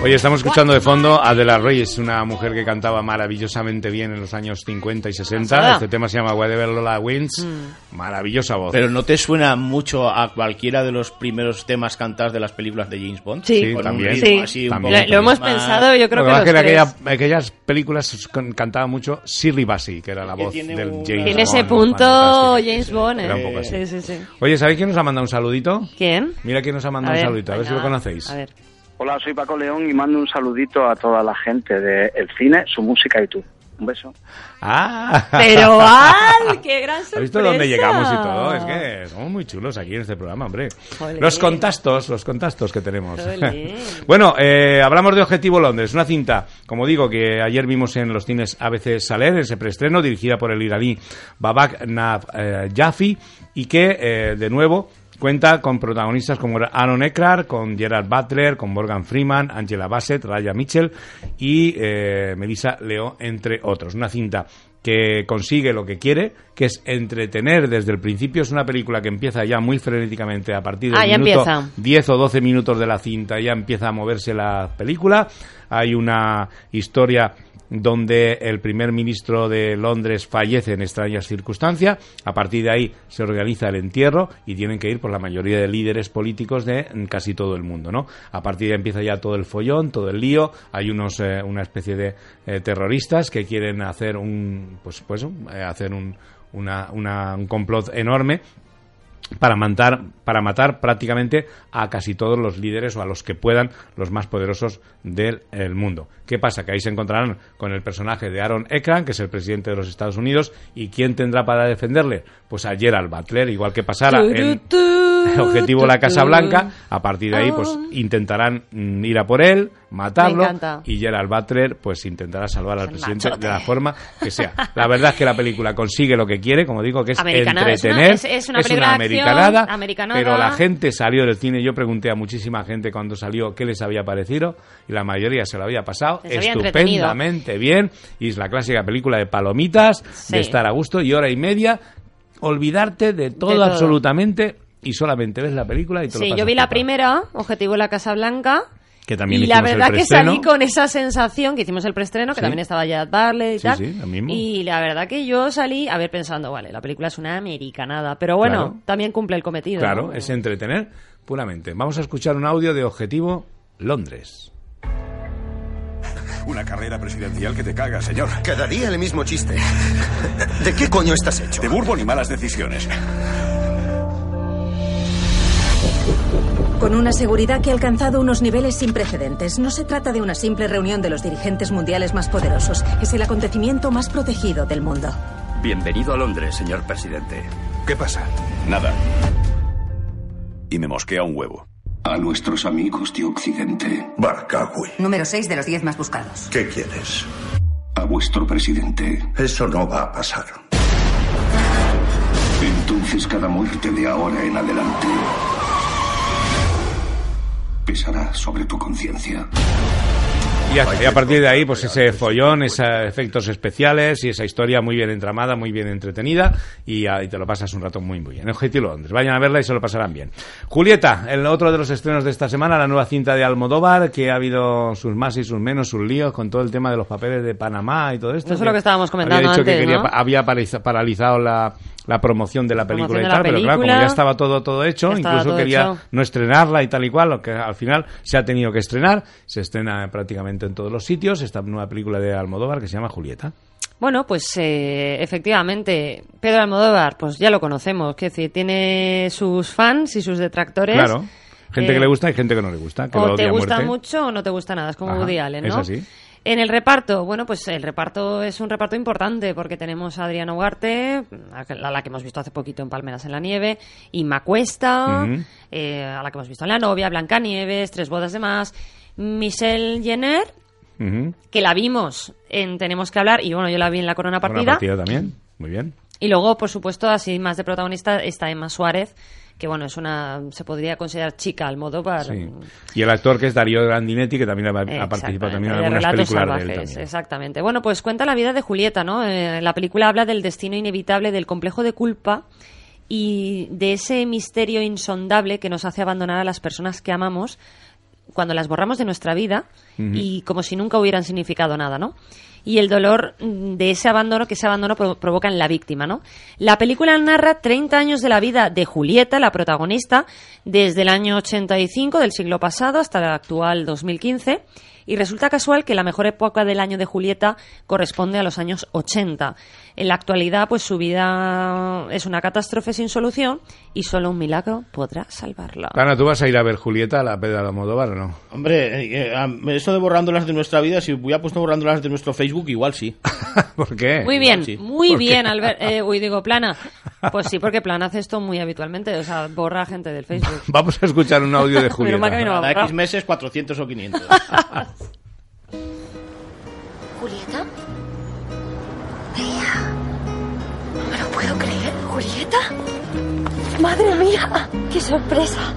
Hoy estamos escuchando de fondo a De La Reyes, una mujer que cantaba maravillosamente bien en los años 50 y 60. Pasada. Este tema se llama Whatever Lola Wins. Maravillosa voz. Pero ¿no te suena mucho a cualquiera de los primeros temas cantados de las películas de James Bond? Sí. Sí, también. Sí. así También. Lo, lo hemos más- pensado, yo creo que los tres. aquella- aquellas películas cantaba mucho Shirley Bassey, que era la voz del James Tiene ese Bond, punto. James Bond. Era un ¿eh? poco así. Sí, sí, sí. Oye, ¿sabéis quién nos ha mandado un saludito? ¿Quién? Mira quién nos ha mandado A un ver, saludito, a ver si lo conocéis. A ver. Hola, soy Paco León y mando un saludito a toda la gente de El Cine, su música y tú. Un beso. ¡Ah! Pero <laughs> ¡al! ¡Qué gran sorpresa! ¿Has visto dónde llegamos y todo? Es que somos muy chulos aquí en este programa, hombre. Los contactos, los contactos que tenemos. <laughs> Bueno, eh, hablamos de Objetivo Londres, una cinta, como digo, que ayer vimos en los cines ABC Saler, ese preestreno, dirigida por el iraní Babak Nav eh, Jaffi, y que, eh, de nuevo, cuenta con protagonistas como Aaron Eckhart, con Gerard Butler, con Morgan Freeman, Angela Bassett, Raya Mitchell y eh, Melissa Leo, entre otros. Una cinta que consigue lo que quiere, que es entretener desde el principio. Es una película que empieza ya muy frenéticamente a partir del Ah, minuto empieza. 10 o 12 minutos de la cinta, ya empieza a moverse la película. Hay una historia donde el primer ministro de Londres fallece en extrañas circunstancias. A partir de ahí se organiza el entierro y tienen que ir por la mayoría de líderes políticos de casi todo el mundo, ¿no? A partir de ahí empieza ya todo el follón, todo el lío. Hay unos eh, una especie de eh, terroristas que quieren hacer un pues pues eh, hacer un una, una- un complot enorme para matar, para matar prácticamente a casi todos los líderes o a los que puedan, los más poderosos del el mundo. ¿Qué pasa? Que ahí se encontrarán con el personaje de Aaron Ekran, que es el presidente de los Estados Unidos, y ¿quién tendrá para defenderle? Pues a Gerald Butler, igual que pasara en el <laughs> objetivo la Casa Blanca, a partir de ahí pues intentarán mm, ir a por él, matarlo, y Gerald Butler pues intentará salvar al el presidente machote. de la forma que sea. La verdad es que la película consigue lo que quiere, como digo, que es Americanada, es una- entretener, es- es una americanada, americanada. pero la gente salió del cine. Yo pregunté a muchísima gente cuando salió qué les había parecido y la mayoría se lo había pasado Les había entretenido. estupendamente bien. Y es la clásica película de palomitas, Sí. de estar a gusto y hora y media, olvidarte de todo, todo. absolutamente y solamente ves la película y te lo Sí, pasas yo vi la primera, Objetivo la Casa Blanca. Que también y la hicimos el verdad que salí con esa sensación que hicimos el preestreno, que Sí. también estaba Jad Barley y Sí, tal. sí, lo mismo. Y la verdad que yo salí, a ver, pensando, vale, la película es una americanada, pero bueno, Claro. también cumple el cometido. Claro, ¿no? es entretener puramente. Vamos a escuchar un audio de Objetivo Londres. <laughs> Una carrera presidencial que te caga, señor. Cada día el mismo chiste. <laughs> ¿De qué coño estás hecho? De bourbon y malas decisiones. Con una seguridad que ha alcanzado unos niveles sin precedentes. No se trata de una simple reunión de los dirigentes mundiales más poderosos. Es el acontecimiento más protegido del mundo. Bienvenido a Londres, señor presidente. ¿Qué pasa? Nada. Y me mosquea un huevo. A nuestros amigos de Occidente. Barkawi, Número 6 de los 10 más buscados. ¿qué quieres? A vuestro presidente. Eso no va a pasar. Entonces cada muerte de ahora en adelante pesará sobre tu conciencia. Y a, y a partir de ahí, pues ese follón, esos efectos especiales y esa historia muy bien entramada, muy bien entretenida y, y te lo pasas un rato muy, muy bien. Objetivo Londres, vayan a verla y se lo pasarán bien. Julieta, el otro de los estrenos de esta semana, la nueva cinta de Almodóvar, que ha habido sus más y sus menos, sus líos con todo el tema de los papeles de Panamá y todo esto. Eso es lo que estábamos comentando había dicho que antes, quería- ¿no? había paraliza- paralizado la, la promoción de la película y tal, pero claro, como ya estaba todo, todo hecho, incluso todo quería hecho. no estrenarla y tal y cual, lo que al final se ha tenido que estrenar, se estrena prácticamente en todos los sitios, esta nueva película de Almodóvar que se llama Julieta. Bueno, pues eh, efectivamente, Pedro Almodóvar, pues ya lo conocemos, que decir, tiene sus fans y sus detractores. Claro, gente Eh, que le gusta y gente que no le gusta, que o te gusta mucho o no te gusta nada, es como Woody Allen, es ¿no? así. En el reparto, bueno, pues el reparto es un reparto importante porque tenemos a Adriana Ugarte, a la que hemos visto hace poquito en Palmeras en la Nieve, Inma Cuesta, Ujú. eh, a la que hemos visto en La Novia, Blanca Nieves, Tres Bodas de Más, Michelle Jenner, que la vimos en Tenemos que hablar, y bueno, yo la vi en La Corona Partida. partida también, muy bien. Y luego, por supuesto, así más de protagonista está Emma Suárez, que bueno, es una, se podría considerar chica al modo para... Sí. Y el actor que es Darío Grandinetti, que también ha, ha participado también en algunas películas de él salvajes, también. exactamente. Bueno, pues cuenta la vida de Julieta, ¿no? Eh, la película habla del destino inevitable, del complejo de culpa y de ese misterio insondable que nos hace abandonar a las personas que amamos cuando las borramos de nuestra vida y como si nunca hubieran significado nada, ¿no? Y el dolor de ese abandono que ese abandono pro- provoca en la víctima, ¿no? La película narra 30 años de la vida de Julieta, la protagonista, desde el año 85 del siglo pasado hasta el actual 2015. Y resulta casual que la mejor época del año de Julieta corresponde a los años 80. En la actualidad, pues su vida es una catástrofe sin solución y solo un milagro podrá salvarla. Ana, ¿tú vas a ir a ver Julieta, la Pedra de Almodóvar o no? Hombre, eh, eh, eso de borrándolas de nuestra vida, si hubiera puesto borrándolas de nuestro Facebook, igual sí. <laughs> ¿Por qué? Muy bien, sí. muy bien, Albert. Eh, uy, digo, Plana. <laughs> Pues sí, porque Plana hace esto muy habitualmente. O sea, borra a gente del Facebook. <laughs> Vamos a escuchar un audio de a Julieta. no Cada borrado. X meses, 400 o 500. ¿Julieta? Mía. No me lo puedo creer. ¿Julieta? ¡Madre mía! ¡Qué sorpresa!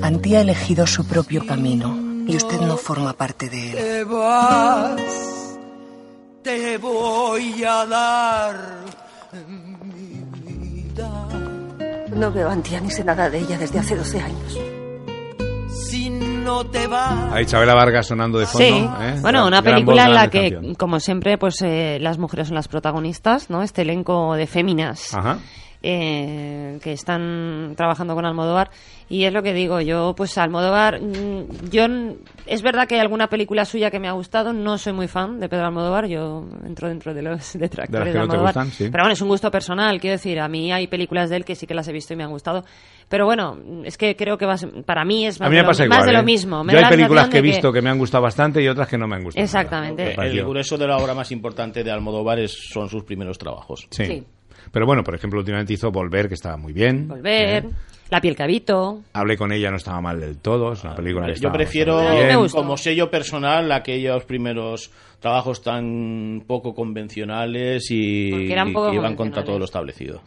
Anti ha elegido su propio camino y usted no forma parte de él. Te vas, te voy a dar mi vida. No veo a Antía ni sé nada de ella desde hace 12 años. Si no te vas. Ahí Chabela Vargas sonando de fondo. Sí, ¿eh? bueno, una gran película en la que, canción. como siempre, pues eh, las mujeres son las protagonistas, ¿no? Este elenco de féminas. Ajá. Eh, que están trabajando con Almodóvar y es lo que digo yo pues Almodóvar mm, yo es verdad que hay alguna película suya que me ha gustado no soy muy fan de Pedro Almodóvar yo entro dentro de los detractores de, que no te Almodóvar gustan, sí. pero bueno es un gusto personal quiero decir a mí hay películas de él que sí que las he visto y me han gustado pero bueno es que creo que para mí es más, A mí de, lo, igual. más de ¿eh? lo mismo Me Yo hay la películas que he visto que me han gustado bastante y otras que no me han gustado. Exactamente. El grueso de la obra más importante de Almodóvar es- son sus primeros trabajos. Sí. Sí. Pero bueno, por ejemplo, últimamente hizo Volver, que estaba muy bien. volver La piel que habito Hablé con ella, no estaba mal del todo. Es una película que Yo prefiero como sello personal aquellos primeros trabajos tan poco convencionales y poco que iban contra todo lo establecido.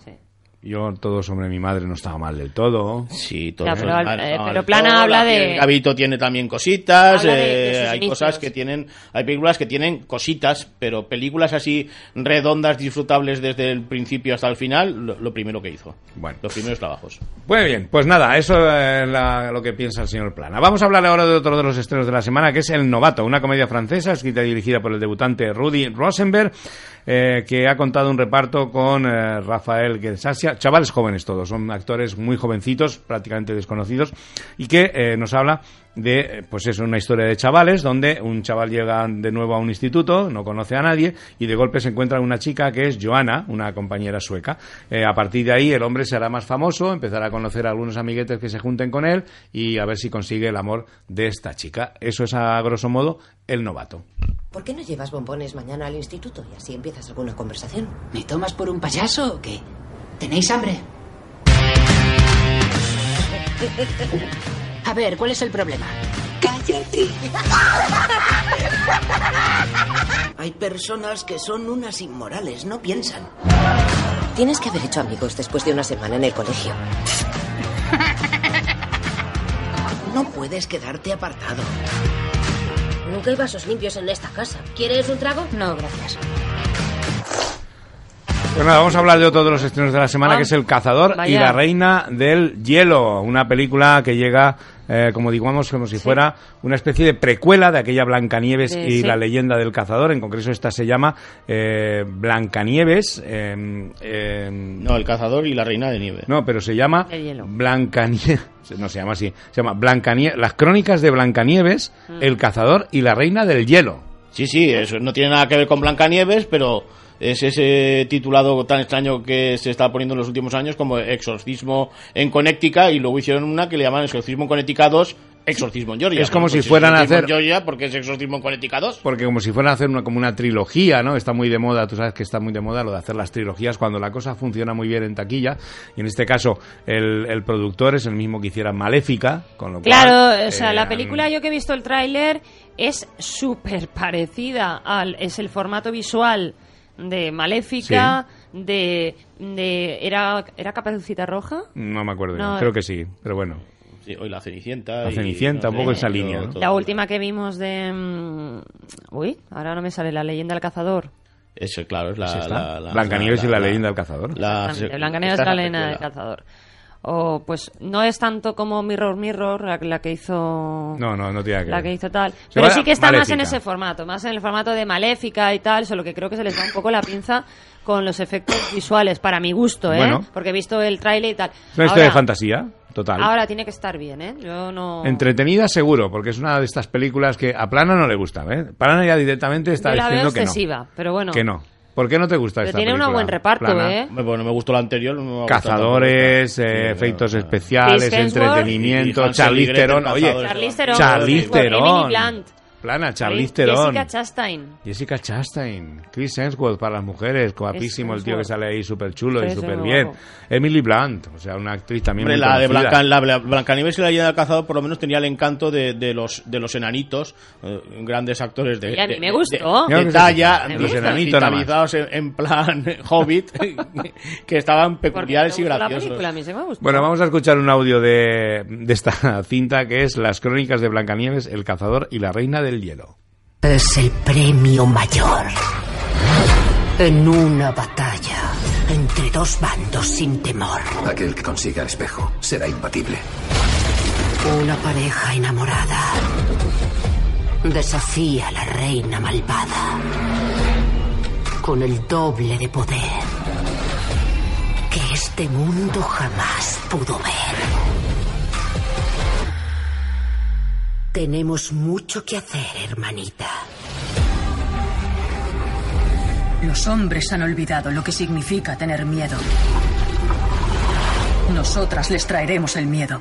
Yo, todo sobre mi madre no estaba mal del todo. Sí, todo pero, eh, mal, pero. Plana Todo, habla la de- del Gabito tiene también cositas, Habla de- de eh, hay inicios. cosas que tienen, hay películas que tienen cositas, pero películas así redondas, disfrutables desde el principio hasta el final, lo, lo primero que hizo. Bueno. Los primeros trabajos. Muy bien, pues nada, eso es la- lo que piensa el señor Plana. Vamos a hablar ahora de otro de los estrenos de la semana, que es El Novato, una comedia francesa escrita y dirigida por el debutante Rudy Rosenberg, eh, que ha contado un reparto con eh, Rafael Gersasia, chavales jóvenes todos, son actores muy jovencitos, prácticamente desconocidos, y que eh, nos habla de, eh, pues eso, una historia de chavales, donde un chaval llega de nuevo a un instituto, no conoce a nadie, y de golpe se encuentra una chica que es Joana, una compañera sueca. Eh, a partir de ahí el hombre se hará más famoso, empezará a conocer a algunos amiguetes que se junten con él y a ver si consigue el amor de esta chica. Eso es a grosso modo el novato. ¿Por qué no llevas bombones mañana al instituto y así empiezas alguna conversación? ¿Me tomas por un payaso o qué? ¿Tenéis hambre? <laughs> A ver, ¿cuál es el problema? Cállate. <laughs> Hay personas que son unas inmorales, no piensan. Tienes que haber hecho amigos después de una semana en el colegio. <laughs> No puedes quedarte apartado. Nunca hay vasos limpios en esta casa. ¿Quieres un trago? No, gracias. Pues nada, vamos a hablar de otro de los estrenos de la semana, Ah, que es El Cazador y la Reina del Hielo, una película que llega, eh, como digamos, como si fuera una especie de precuela de aquella Blancanieves De- y sí. la leyenda del cazador. En concreto, esta se llama eh, Blancanieves. eh, eh, No, El Cazador y la Reina de Nieve. no, pero se llama El hielo. Blancanieves. <laughs> No se llama así. Se llama Blancanieves. Las crónicas de Blancanieves, Mm. El Cazador y la Reina del Hielo. Sí, sí, eso no tiene nada que ver con Blancanieves, pero es ese titulado tan extraño que se está poniendo en los últimos años como Exorcismo en Connecticut y luego hicieron una que le llaman Exorcismo en Connecticut 2, Exorcismo en Georgia. Es como si fueran a Exorcismo hacer- en Georgia porque es Exorcismo en Connecticut 2. Porque como si fueran a hacer una, como una trilogía, ¿no? Está muy de moda, tú sabes que está muy de moda lo de hacer las trilogías cuando la cosa funciona muy bien en taquilla. Y en este caso, el, el productor es el mismo que hiciera Maléfica, con lo cual... Claro, o sea, eh, la película yo que he visto el tráiler es súper parecida al es el formato visual de Maléfica, de, de era era Caperucita Roja. No me acuerdo, No, creo que sí, pero bueno. Sí, hoy la Cenicienta. La y- Cenicienta, un no poco esa línea. La última que vimos de mm, uy, ahora no me sale la leyenda del cazador. Eso, claro, es la... Sí está. la- la- Blancanieves y la la- leyenda del cazador. Blancanieves es la es leyenda del cazador. O pues no es tanto como Mirror Mirror la, la que hizo No, no, no tiene que la ver. que hizo tal. Se Pero sí que está más en ese formato, más en el formato de Maléfica y tal, solo que creo que se les da un poco la pinza con los efectos visuales, para mi gusto, ¿eh? Bueno. Porque he visto el tráiler y tal. Es una historia de fantasía, total. Ahora tiene que estar bien, ¿eh? Yo no... Entretenida seguro, porque es una de estas películas que a Plana no le gusta, ¿eh? Plana ya directamente está Yo la veo diciendo que no. excesiva, pero bueno. Que no. ¿Por qué no te gusta Pero esta tiene un película? buen reparto, Plana? ¿eh? Bueno, me gustó la anterior. no me Cazadores, eh, Sí, efectos especiales, entretenimiento, Charlize Theron, oye. Charlize Theron, Plana, Charlize Theron. Jessica Chastain. Jessica Chastain, Chris Hemsworth para las mujeres, guapísimo el tío que sale ahí súper chulo y súper bien. Emily Blunt, o sea, una actriz también Hombre, muy la de. Blanca, la, la- Blancanieves y la leyenda del cazador por lo menos tenía el encanto de, de los de los enanitos, eh, grandes actores de, Y a mí de- me de- gustó. de, que sé, talla, de- gusta. enanitos nada más. digitalizados en, en plan <laughs> Hobbit, que estaban peculiares y graciosos. película, a mí sí me gustó. Bueno, vamos a escuchar un audio de, de esta cinta que es Las crónicas de Blancanieves, El cazador y la reina del hielo. Es el premio mayor. En una batalla entre dos bandos sin temor. Aquel que consiga el espejo será imbatible. Una pareja enamorada desafía a la reina malvada con el doble de poder que este mundo jamás pudo ver. Tenemos mucho que hacer, hermanita. Los hombres han olvidado lo que significa tener miedo. Nosotras les traeremos el miedo.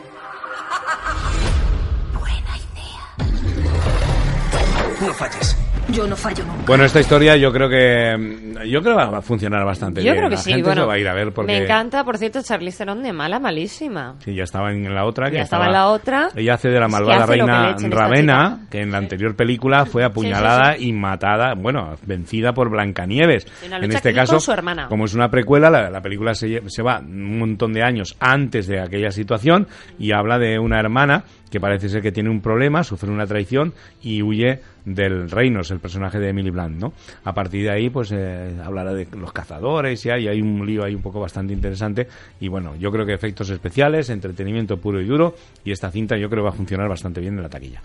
No falles. Yo no fallo nunca. Bueno, esta historia yo creo que mm, yo creo que va a funcionar bastante Yo bien. creo que la sí, gente bueno, se va a ir a ver porque Me encanta, por cierto, Charlize Theron de mala, malísima. Sí, ya estaba en la otra. que Ya estaba en la otra. Ella hace de la malvada que reina Ravena, que en la anterior película fue apuñalada sí, y matada, bueno, vencida por Blancanieves. En una En este con caso, su hermana. como es una precuela, la, la película se, se va un montón de años antes de aquella situación y habla de una hermana que parece ser que tiene un problema, sufre una traición y huye del reino, es el personaje de Emily Blunt, ¿no? A partir de ahí, pues eh, hablará de los cazadores y hay, hay un lío ahí un poco bastante interesante y bueno, yo creo que efectos especiales, entretenimiento puro y duro y esta cinta yo creo va a funcionar bastante bien en la taquilla.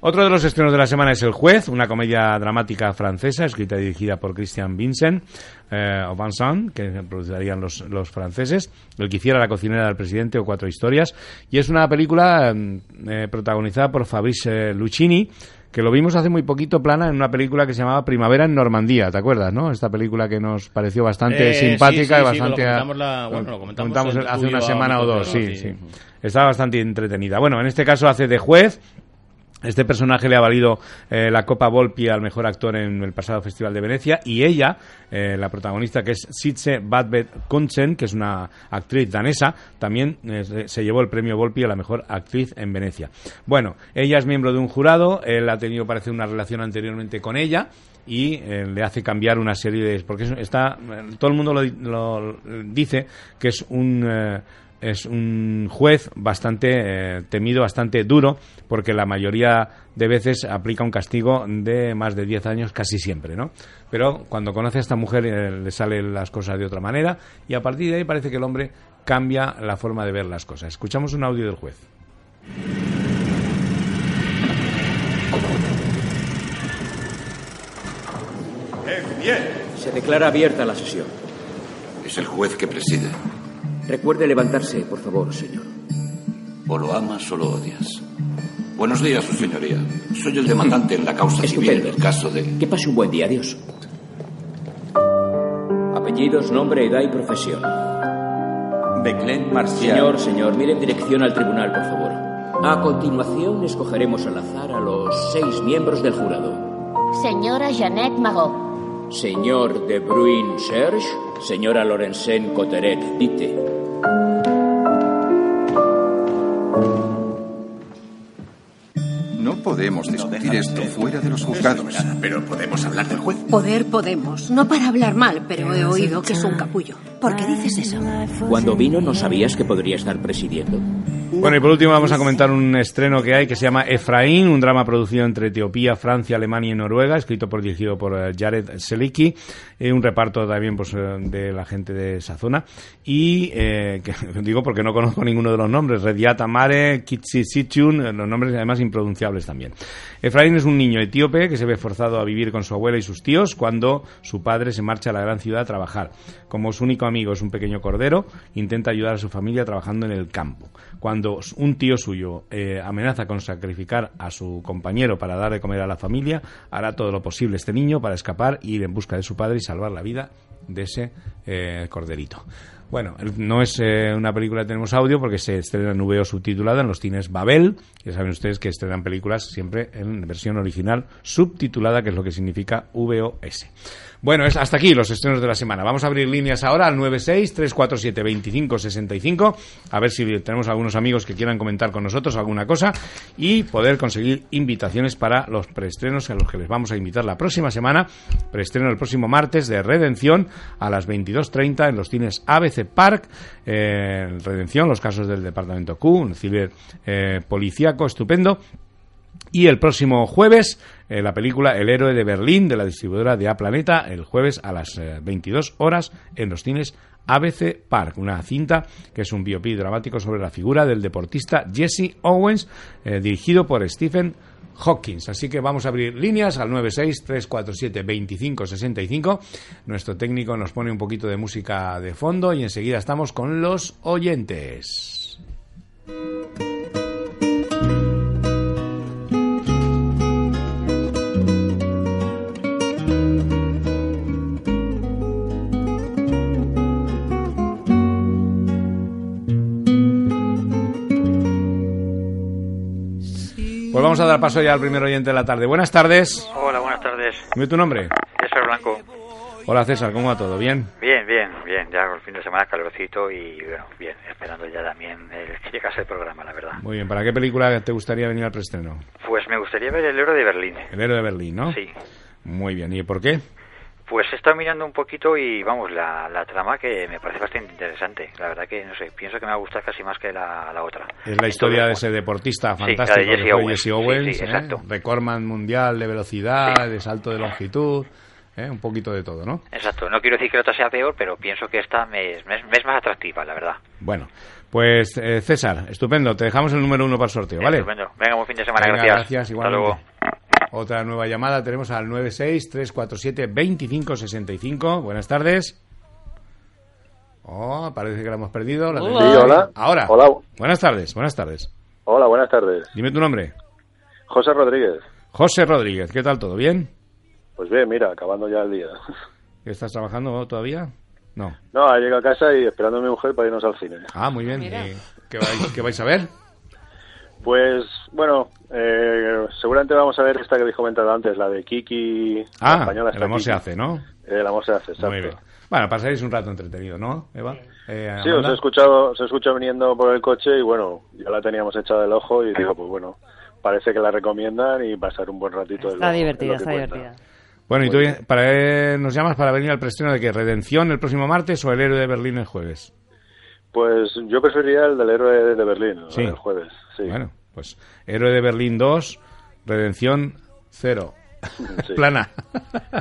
Otro de los estrenos de la semana es El Juez, una comedia dramática francesa escrita y dirigida por Christian Vincent eh, o Vincent, que producirían los, los franceses, El que hiciera la cocinera del presidente o Cuatro historias. Y es una película mm, eh, protagonizada por Fabrice Lucchini, que lo vimos hace muy poquito plana en una película que se llamaba Primavera en Normandía, ¿te acuerdas, no? Esta película que nos pareció bastante Eh, simpática sí, y sí, bastante... lo comentamos la- bueno, lo comentamos el hace una semana o dos, sí. sí. Estaba bastante entretenida. Bueno, en este caso hace de juez, este personaje le ha valido eh, la Copa Volpi al mejor actor en el pasado Festival de Venecia y ella, eh, la protagonista que es Sitze Badbet Kunsen, que es una actriz danesa, también eh, se llevó el premio Volpi a la mejor actriz en Venecia. Bueno, ella es miembro de un jurado, él ha tenido parece una relación anteriormente con ella y le hace cambiar una serie de porque es- está todo el mundo lo, lo dice que es un es un juez bastante eh, temido, bastante duro, porque la mayoría de veces aplica un castigo de más de 10 años casi siempre, ¿no? Pero cuando conoce a esta mujer eh, le salen las cosas de otra manera y a partir de ahí parece que el hombre cambia la forma de ver las cosas. Escuchamos un audio del juez. Bien. Se declara abierta la sesión. Es el juez que preside. Recuerde levantarse, por favor, señor. O lo amas o lo odias. Buenos días, su señoría. Soy el demandante en la causa civil Estupendo. del caso de... Que pase un buen día, adiós. Apellidos, nombre, edad y profesión. Beclen Marcial. Señor, señor, mire en dirección al tribunal, por favor. A continuación, escogeremos al azar a los seis miembros del jurado. Señora Jeannette Magot. Señor De Bruyn Serge, señora Lorenzen Coteret Dite. Podemos discutir esto fuera de los juzgados. Pero podemos hablar del juez. Poder podemos. No para hablar mal, pero he oído que es un capullo. ¿Por qué dices eso? Cuando vino, ¿no sabías que podría estar presidiendo? Bueno, y por último vamos a comentar un estreno que hay que se llama Efraín, un drama producido entre Etiopía, Francia, Alemania y Noruega, escrito por dirigido por eh, Jared Seliki, eh, un reparto también pues, eh, de la gente de esa zona. Y eh, que, <laughs> digo porque no conozco ninguno de los nombres, Rediat Amare, Kitsi Sichun, eh, los nombres además impronunciables también. Efraín es un niño etíope que se ve forzado a vivir con su abuela y sus tíos cuando su padre se marcha a la gran ciudad a trabajar. Como su único amigo es un pequeño cordero, intenta ayudar a su familia trabajando en el campo. Cuando un tío suyo eh, amenaza con sacrificar a su compañero para dar de comer a la familia, hará todo lo posible este niño para escapar, ir en busca de su padre y salvar la vida de ese eh, corderito. Bueno, no es eh, una película que tenemos audio porque se estrena en VO subtitulada en los cines Babel. Ya saben ustedes que estrenan películas siempre en versión original subtitulada, que es lo que significa VOS. Bueno, es hasta aquí los estrenos de la semana. Vamos a abrir líneas ahora al 96-347-2565, a ver si tenemos algunos amigos que quieran comentar con nosotros alguna cosa y poder conseguir invitaciones para los preestrenos a los que les vamos a invitar la próxima semana. Preestreno el próximo martes de Redención a las 22.30 en los cines ABC Park. Eh, Redención, los casos del Departamento Q, un ciber eh, estupendo. Y el próximo jueves, eh, la película El héroe de Berlín, de la distribuidora de A Planeta, el jueves a las eh, 22 horas en los cines ABC Park, una cinta que es un biopic dramático sobre la figura del deportista Jesse Owens, eh, dirigido por Stephen Hawkins. Así que vamos a abrir líneas al 96-347-2565. Nuestro técnico nos pone un poquito de música de fondo y enseguida estamos con los oyentes. Pues vamos a dar paso ya al primer oyente de la tarde. Buenas tardes. Hola, buenas tardes. Dime tu nombre. César Blanco. Hola César, ¿cómo va todo? ¿Bien? Bien, bien, bien. Ya el fin de semana calorcito y bueno, bien. Esperando ya también el que llegase el programa, la verdad. Muy bien. ¿Para qué película te gustaría venir al preestreno? Pues me gustaría ver el héroe de Berlín. El héroe de Berlín, ¿no? Sí. Muy bien. ¿Y por qué? Pues he estado mirando un poquito y vamos, la, la trama que me parece bastante interesante. La verdad que, no sé, pienso que me va a gustar casi más que la, la otra. Es la historia de ese deportista fantástico de Jesse Owens. Jesse Owens, Sí, sí, ¿eh? exacto. recordman mundial de velocidad, de salto de longitud, ¿eh? un poquito de todo, ¿no? Exacto. No quiero decir que la otra sea peor, pero pienso que esta me, me es más atractiva, la verdad. Bueno, pues eh, César, estupendo, te dejamos el número uno para el sorteo, ¿vale? Estupendo. Venga, buen fin de semana. Venga, gracias. gracias, Hasta luego. Otra nueva llamada tenemos al 96-347-2565. Buenas tardes. Oh, parece que la hemos perdido. La Hola. tenemos. Sí, hola. Ahora. Hola. Buenas tardes, buenas tardes. Hola, buenas tardes. Dime tu nombre. José Rodríguez. José Rodríguez, ¿qué tal todo? ¿Bien? Pues bien, mira, acabando ya el día. <laughs> ¿Estás trabajando todavía? No. No, llego a casa y esperando a mi mujer para irnos al cine. Ah, muy bien. ¿Y ¿Qué vais, qué vais a ver? Pues, bueno, eh, seguramente vamos a ver esta que habéis comentado antes, la de Kiki. la Ah, española el amor se hace, ¿no? El amor se hace, exacto. Muy bien. Bueno, pasaréis un rato entretenido, ¿no, Eva? Eh, Sí, os he escuchado, os he escuchado viniendo por el coche y bueno, ya la teníamos echada del ojo y digo, pues bueno, parece que la recomiendan y pasar un buen ratito. es Está divertida, que está cuenta. divertida. Bueno, ¿y tú para, eh, nos llamas para venir al preestreno de qué? ¿Redención el próximo martes o el héroe de Berlín el jueves? Pues yo preferiría el del héroe de Berlín, Sí. el jueves. Sí. Bueno, pues héroe de Berlín 2, Redención 0. <laughs> Plana.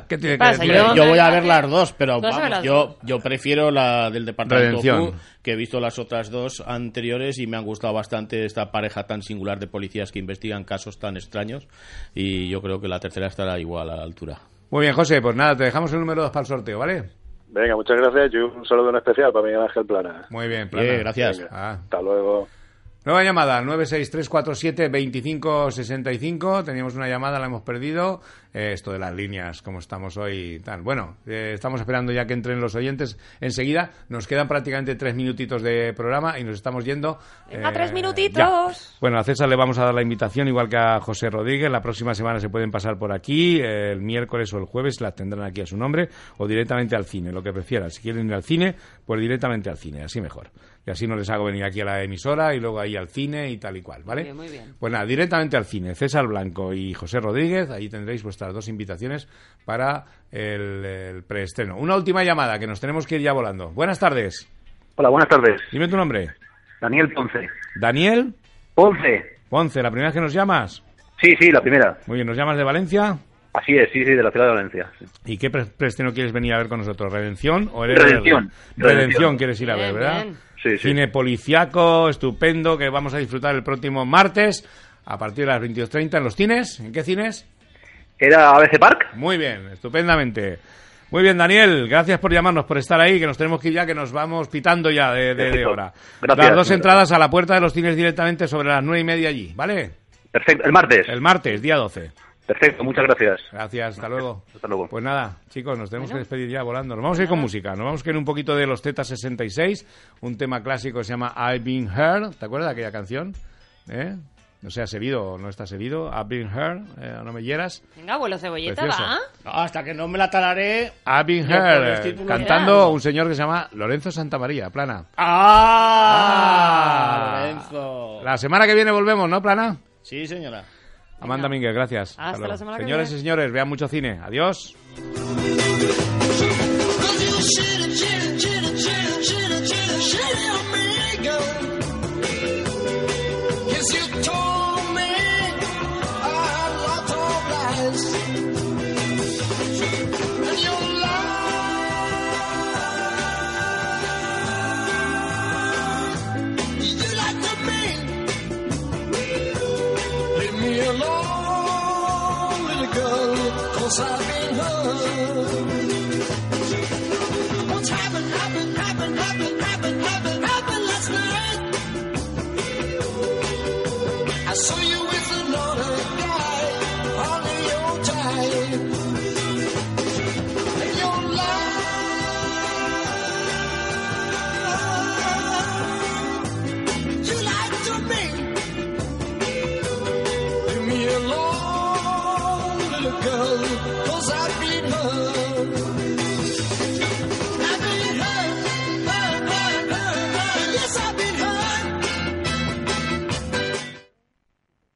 ¿Qué tiene que Pasa, decir? yo, yo voy a ver las dos, pero vamos, las yo, yo prefiero la del departamento Redención. Q, que he visto las otras dos anteriores y me han gustado bastante esta pareja tan singular de policías que investigan casos tan extraños y yo creo que la tercera estará igual a la altura. Muy bien, José, pues nada, te dejamos el número 2 para el sorteo, ¿vale? Venga, muchas gracias y un saludo en especial para Miguel Ángel Plana. Muy bien, Plana. Gracias. Venga, Ah. Hasta luego. Nueva llamada, 963472565. Teníamos una llamada, la hemos perdido. Eh, esto de las líneas, como estamos hoy y tal. Bueno, eh, estamos esperando ya que entren los oyentes enseguida. Nos quedan prácticamente tres minutitos de programa y nos estamos yendo. Venga, eh, tres ya. minutitos. Bueno, a César le vamos a dar la invitación, igual que a José Rodríguez. La próxima semana se pueden pasar por aquí, eh, el miércoles o el jueves, las tendrán aquí a su nombre, o directamente al cine, lo que prefieran. Si quieren ir al cine, pues directamente al cine, así mejor. Y así no les hago venir aquí a la emisora y luego ahí al cine y tal y cual, ¿vale? Muy bien, muy bien. Pues nada, directamente al cine. César Blanco y José Rodríguez, ahí tendréis vuestras dos invitaciones para el, el preestreno. Una última llamada, que nos tenemos que ir ya volando. Buenas tardes. Hola, buenas tardes. Dime tu nombre. Daniel Ponce. Daniel Ponce. Ponce, ¿la primera vez que nos llamas? Sí, sí, la primera. Muy bien, ¿nos llamas de Valencia? Así es, sí, sí, de la ciudad de Valencia. ¿Y qué pre- preestreno quieres venir a ver con nosotros? ¿Redención o de Redención. Redención, Redención. quieres ir a ver, Bien, ¿verdad? bien. Sí. Cine policiaco, estupendo, que vamos a disfrutar el próximo martes a partir de las 22.30 en los cines. ¿En qué cines? ¿Era ABC Park? Muy bien, estupendamente. Muy bien, Daniel, gracias por llamarnos, por estar ahí, que nos tenemos que ir ya, que nos vamos pitando ya de, de- hora. Gracias, Las dos entradas a la puerta de los cines directamente sobre las nueve y media allí, ¿vale? Perfecto, el martes. El martes, día 12. Perfecto, muchas gracias. Gracias, hasta luego. <laughs> Hasta luego. Pues nada, chicos, nos tenemos que despedir ya volando. Nos vamos a ir con música. Nos vamos a ir un poquito de los Z66, un tema clásico que se llama I've Been Heard. ¿Te acuerdas de aquella canción? ¿Eh? No sé, ¿has seguido o no estás seguido? I've Been Heard, eh, no me hieras. Venga, abuelo cebolleta, Precioso. va. No, hasta que no me la talaré. I've Been Heard, título cantando un señor que se llama Lorenzo Santamaría, Plana. ¡Ah! Lorenzo. La semana que viene volvemos, ¿no, Plana? Sí, señora. Amanda Mínguez, gracias. Hasta luego. la semana que Señores viene. y señores, vean mucho cine. Adiós.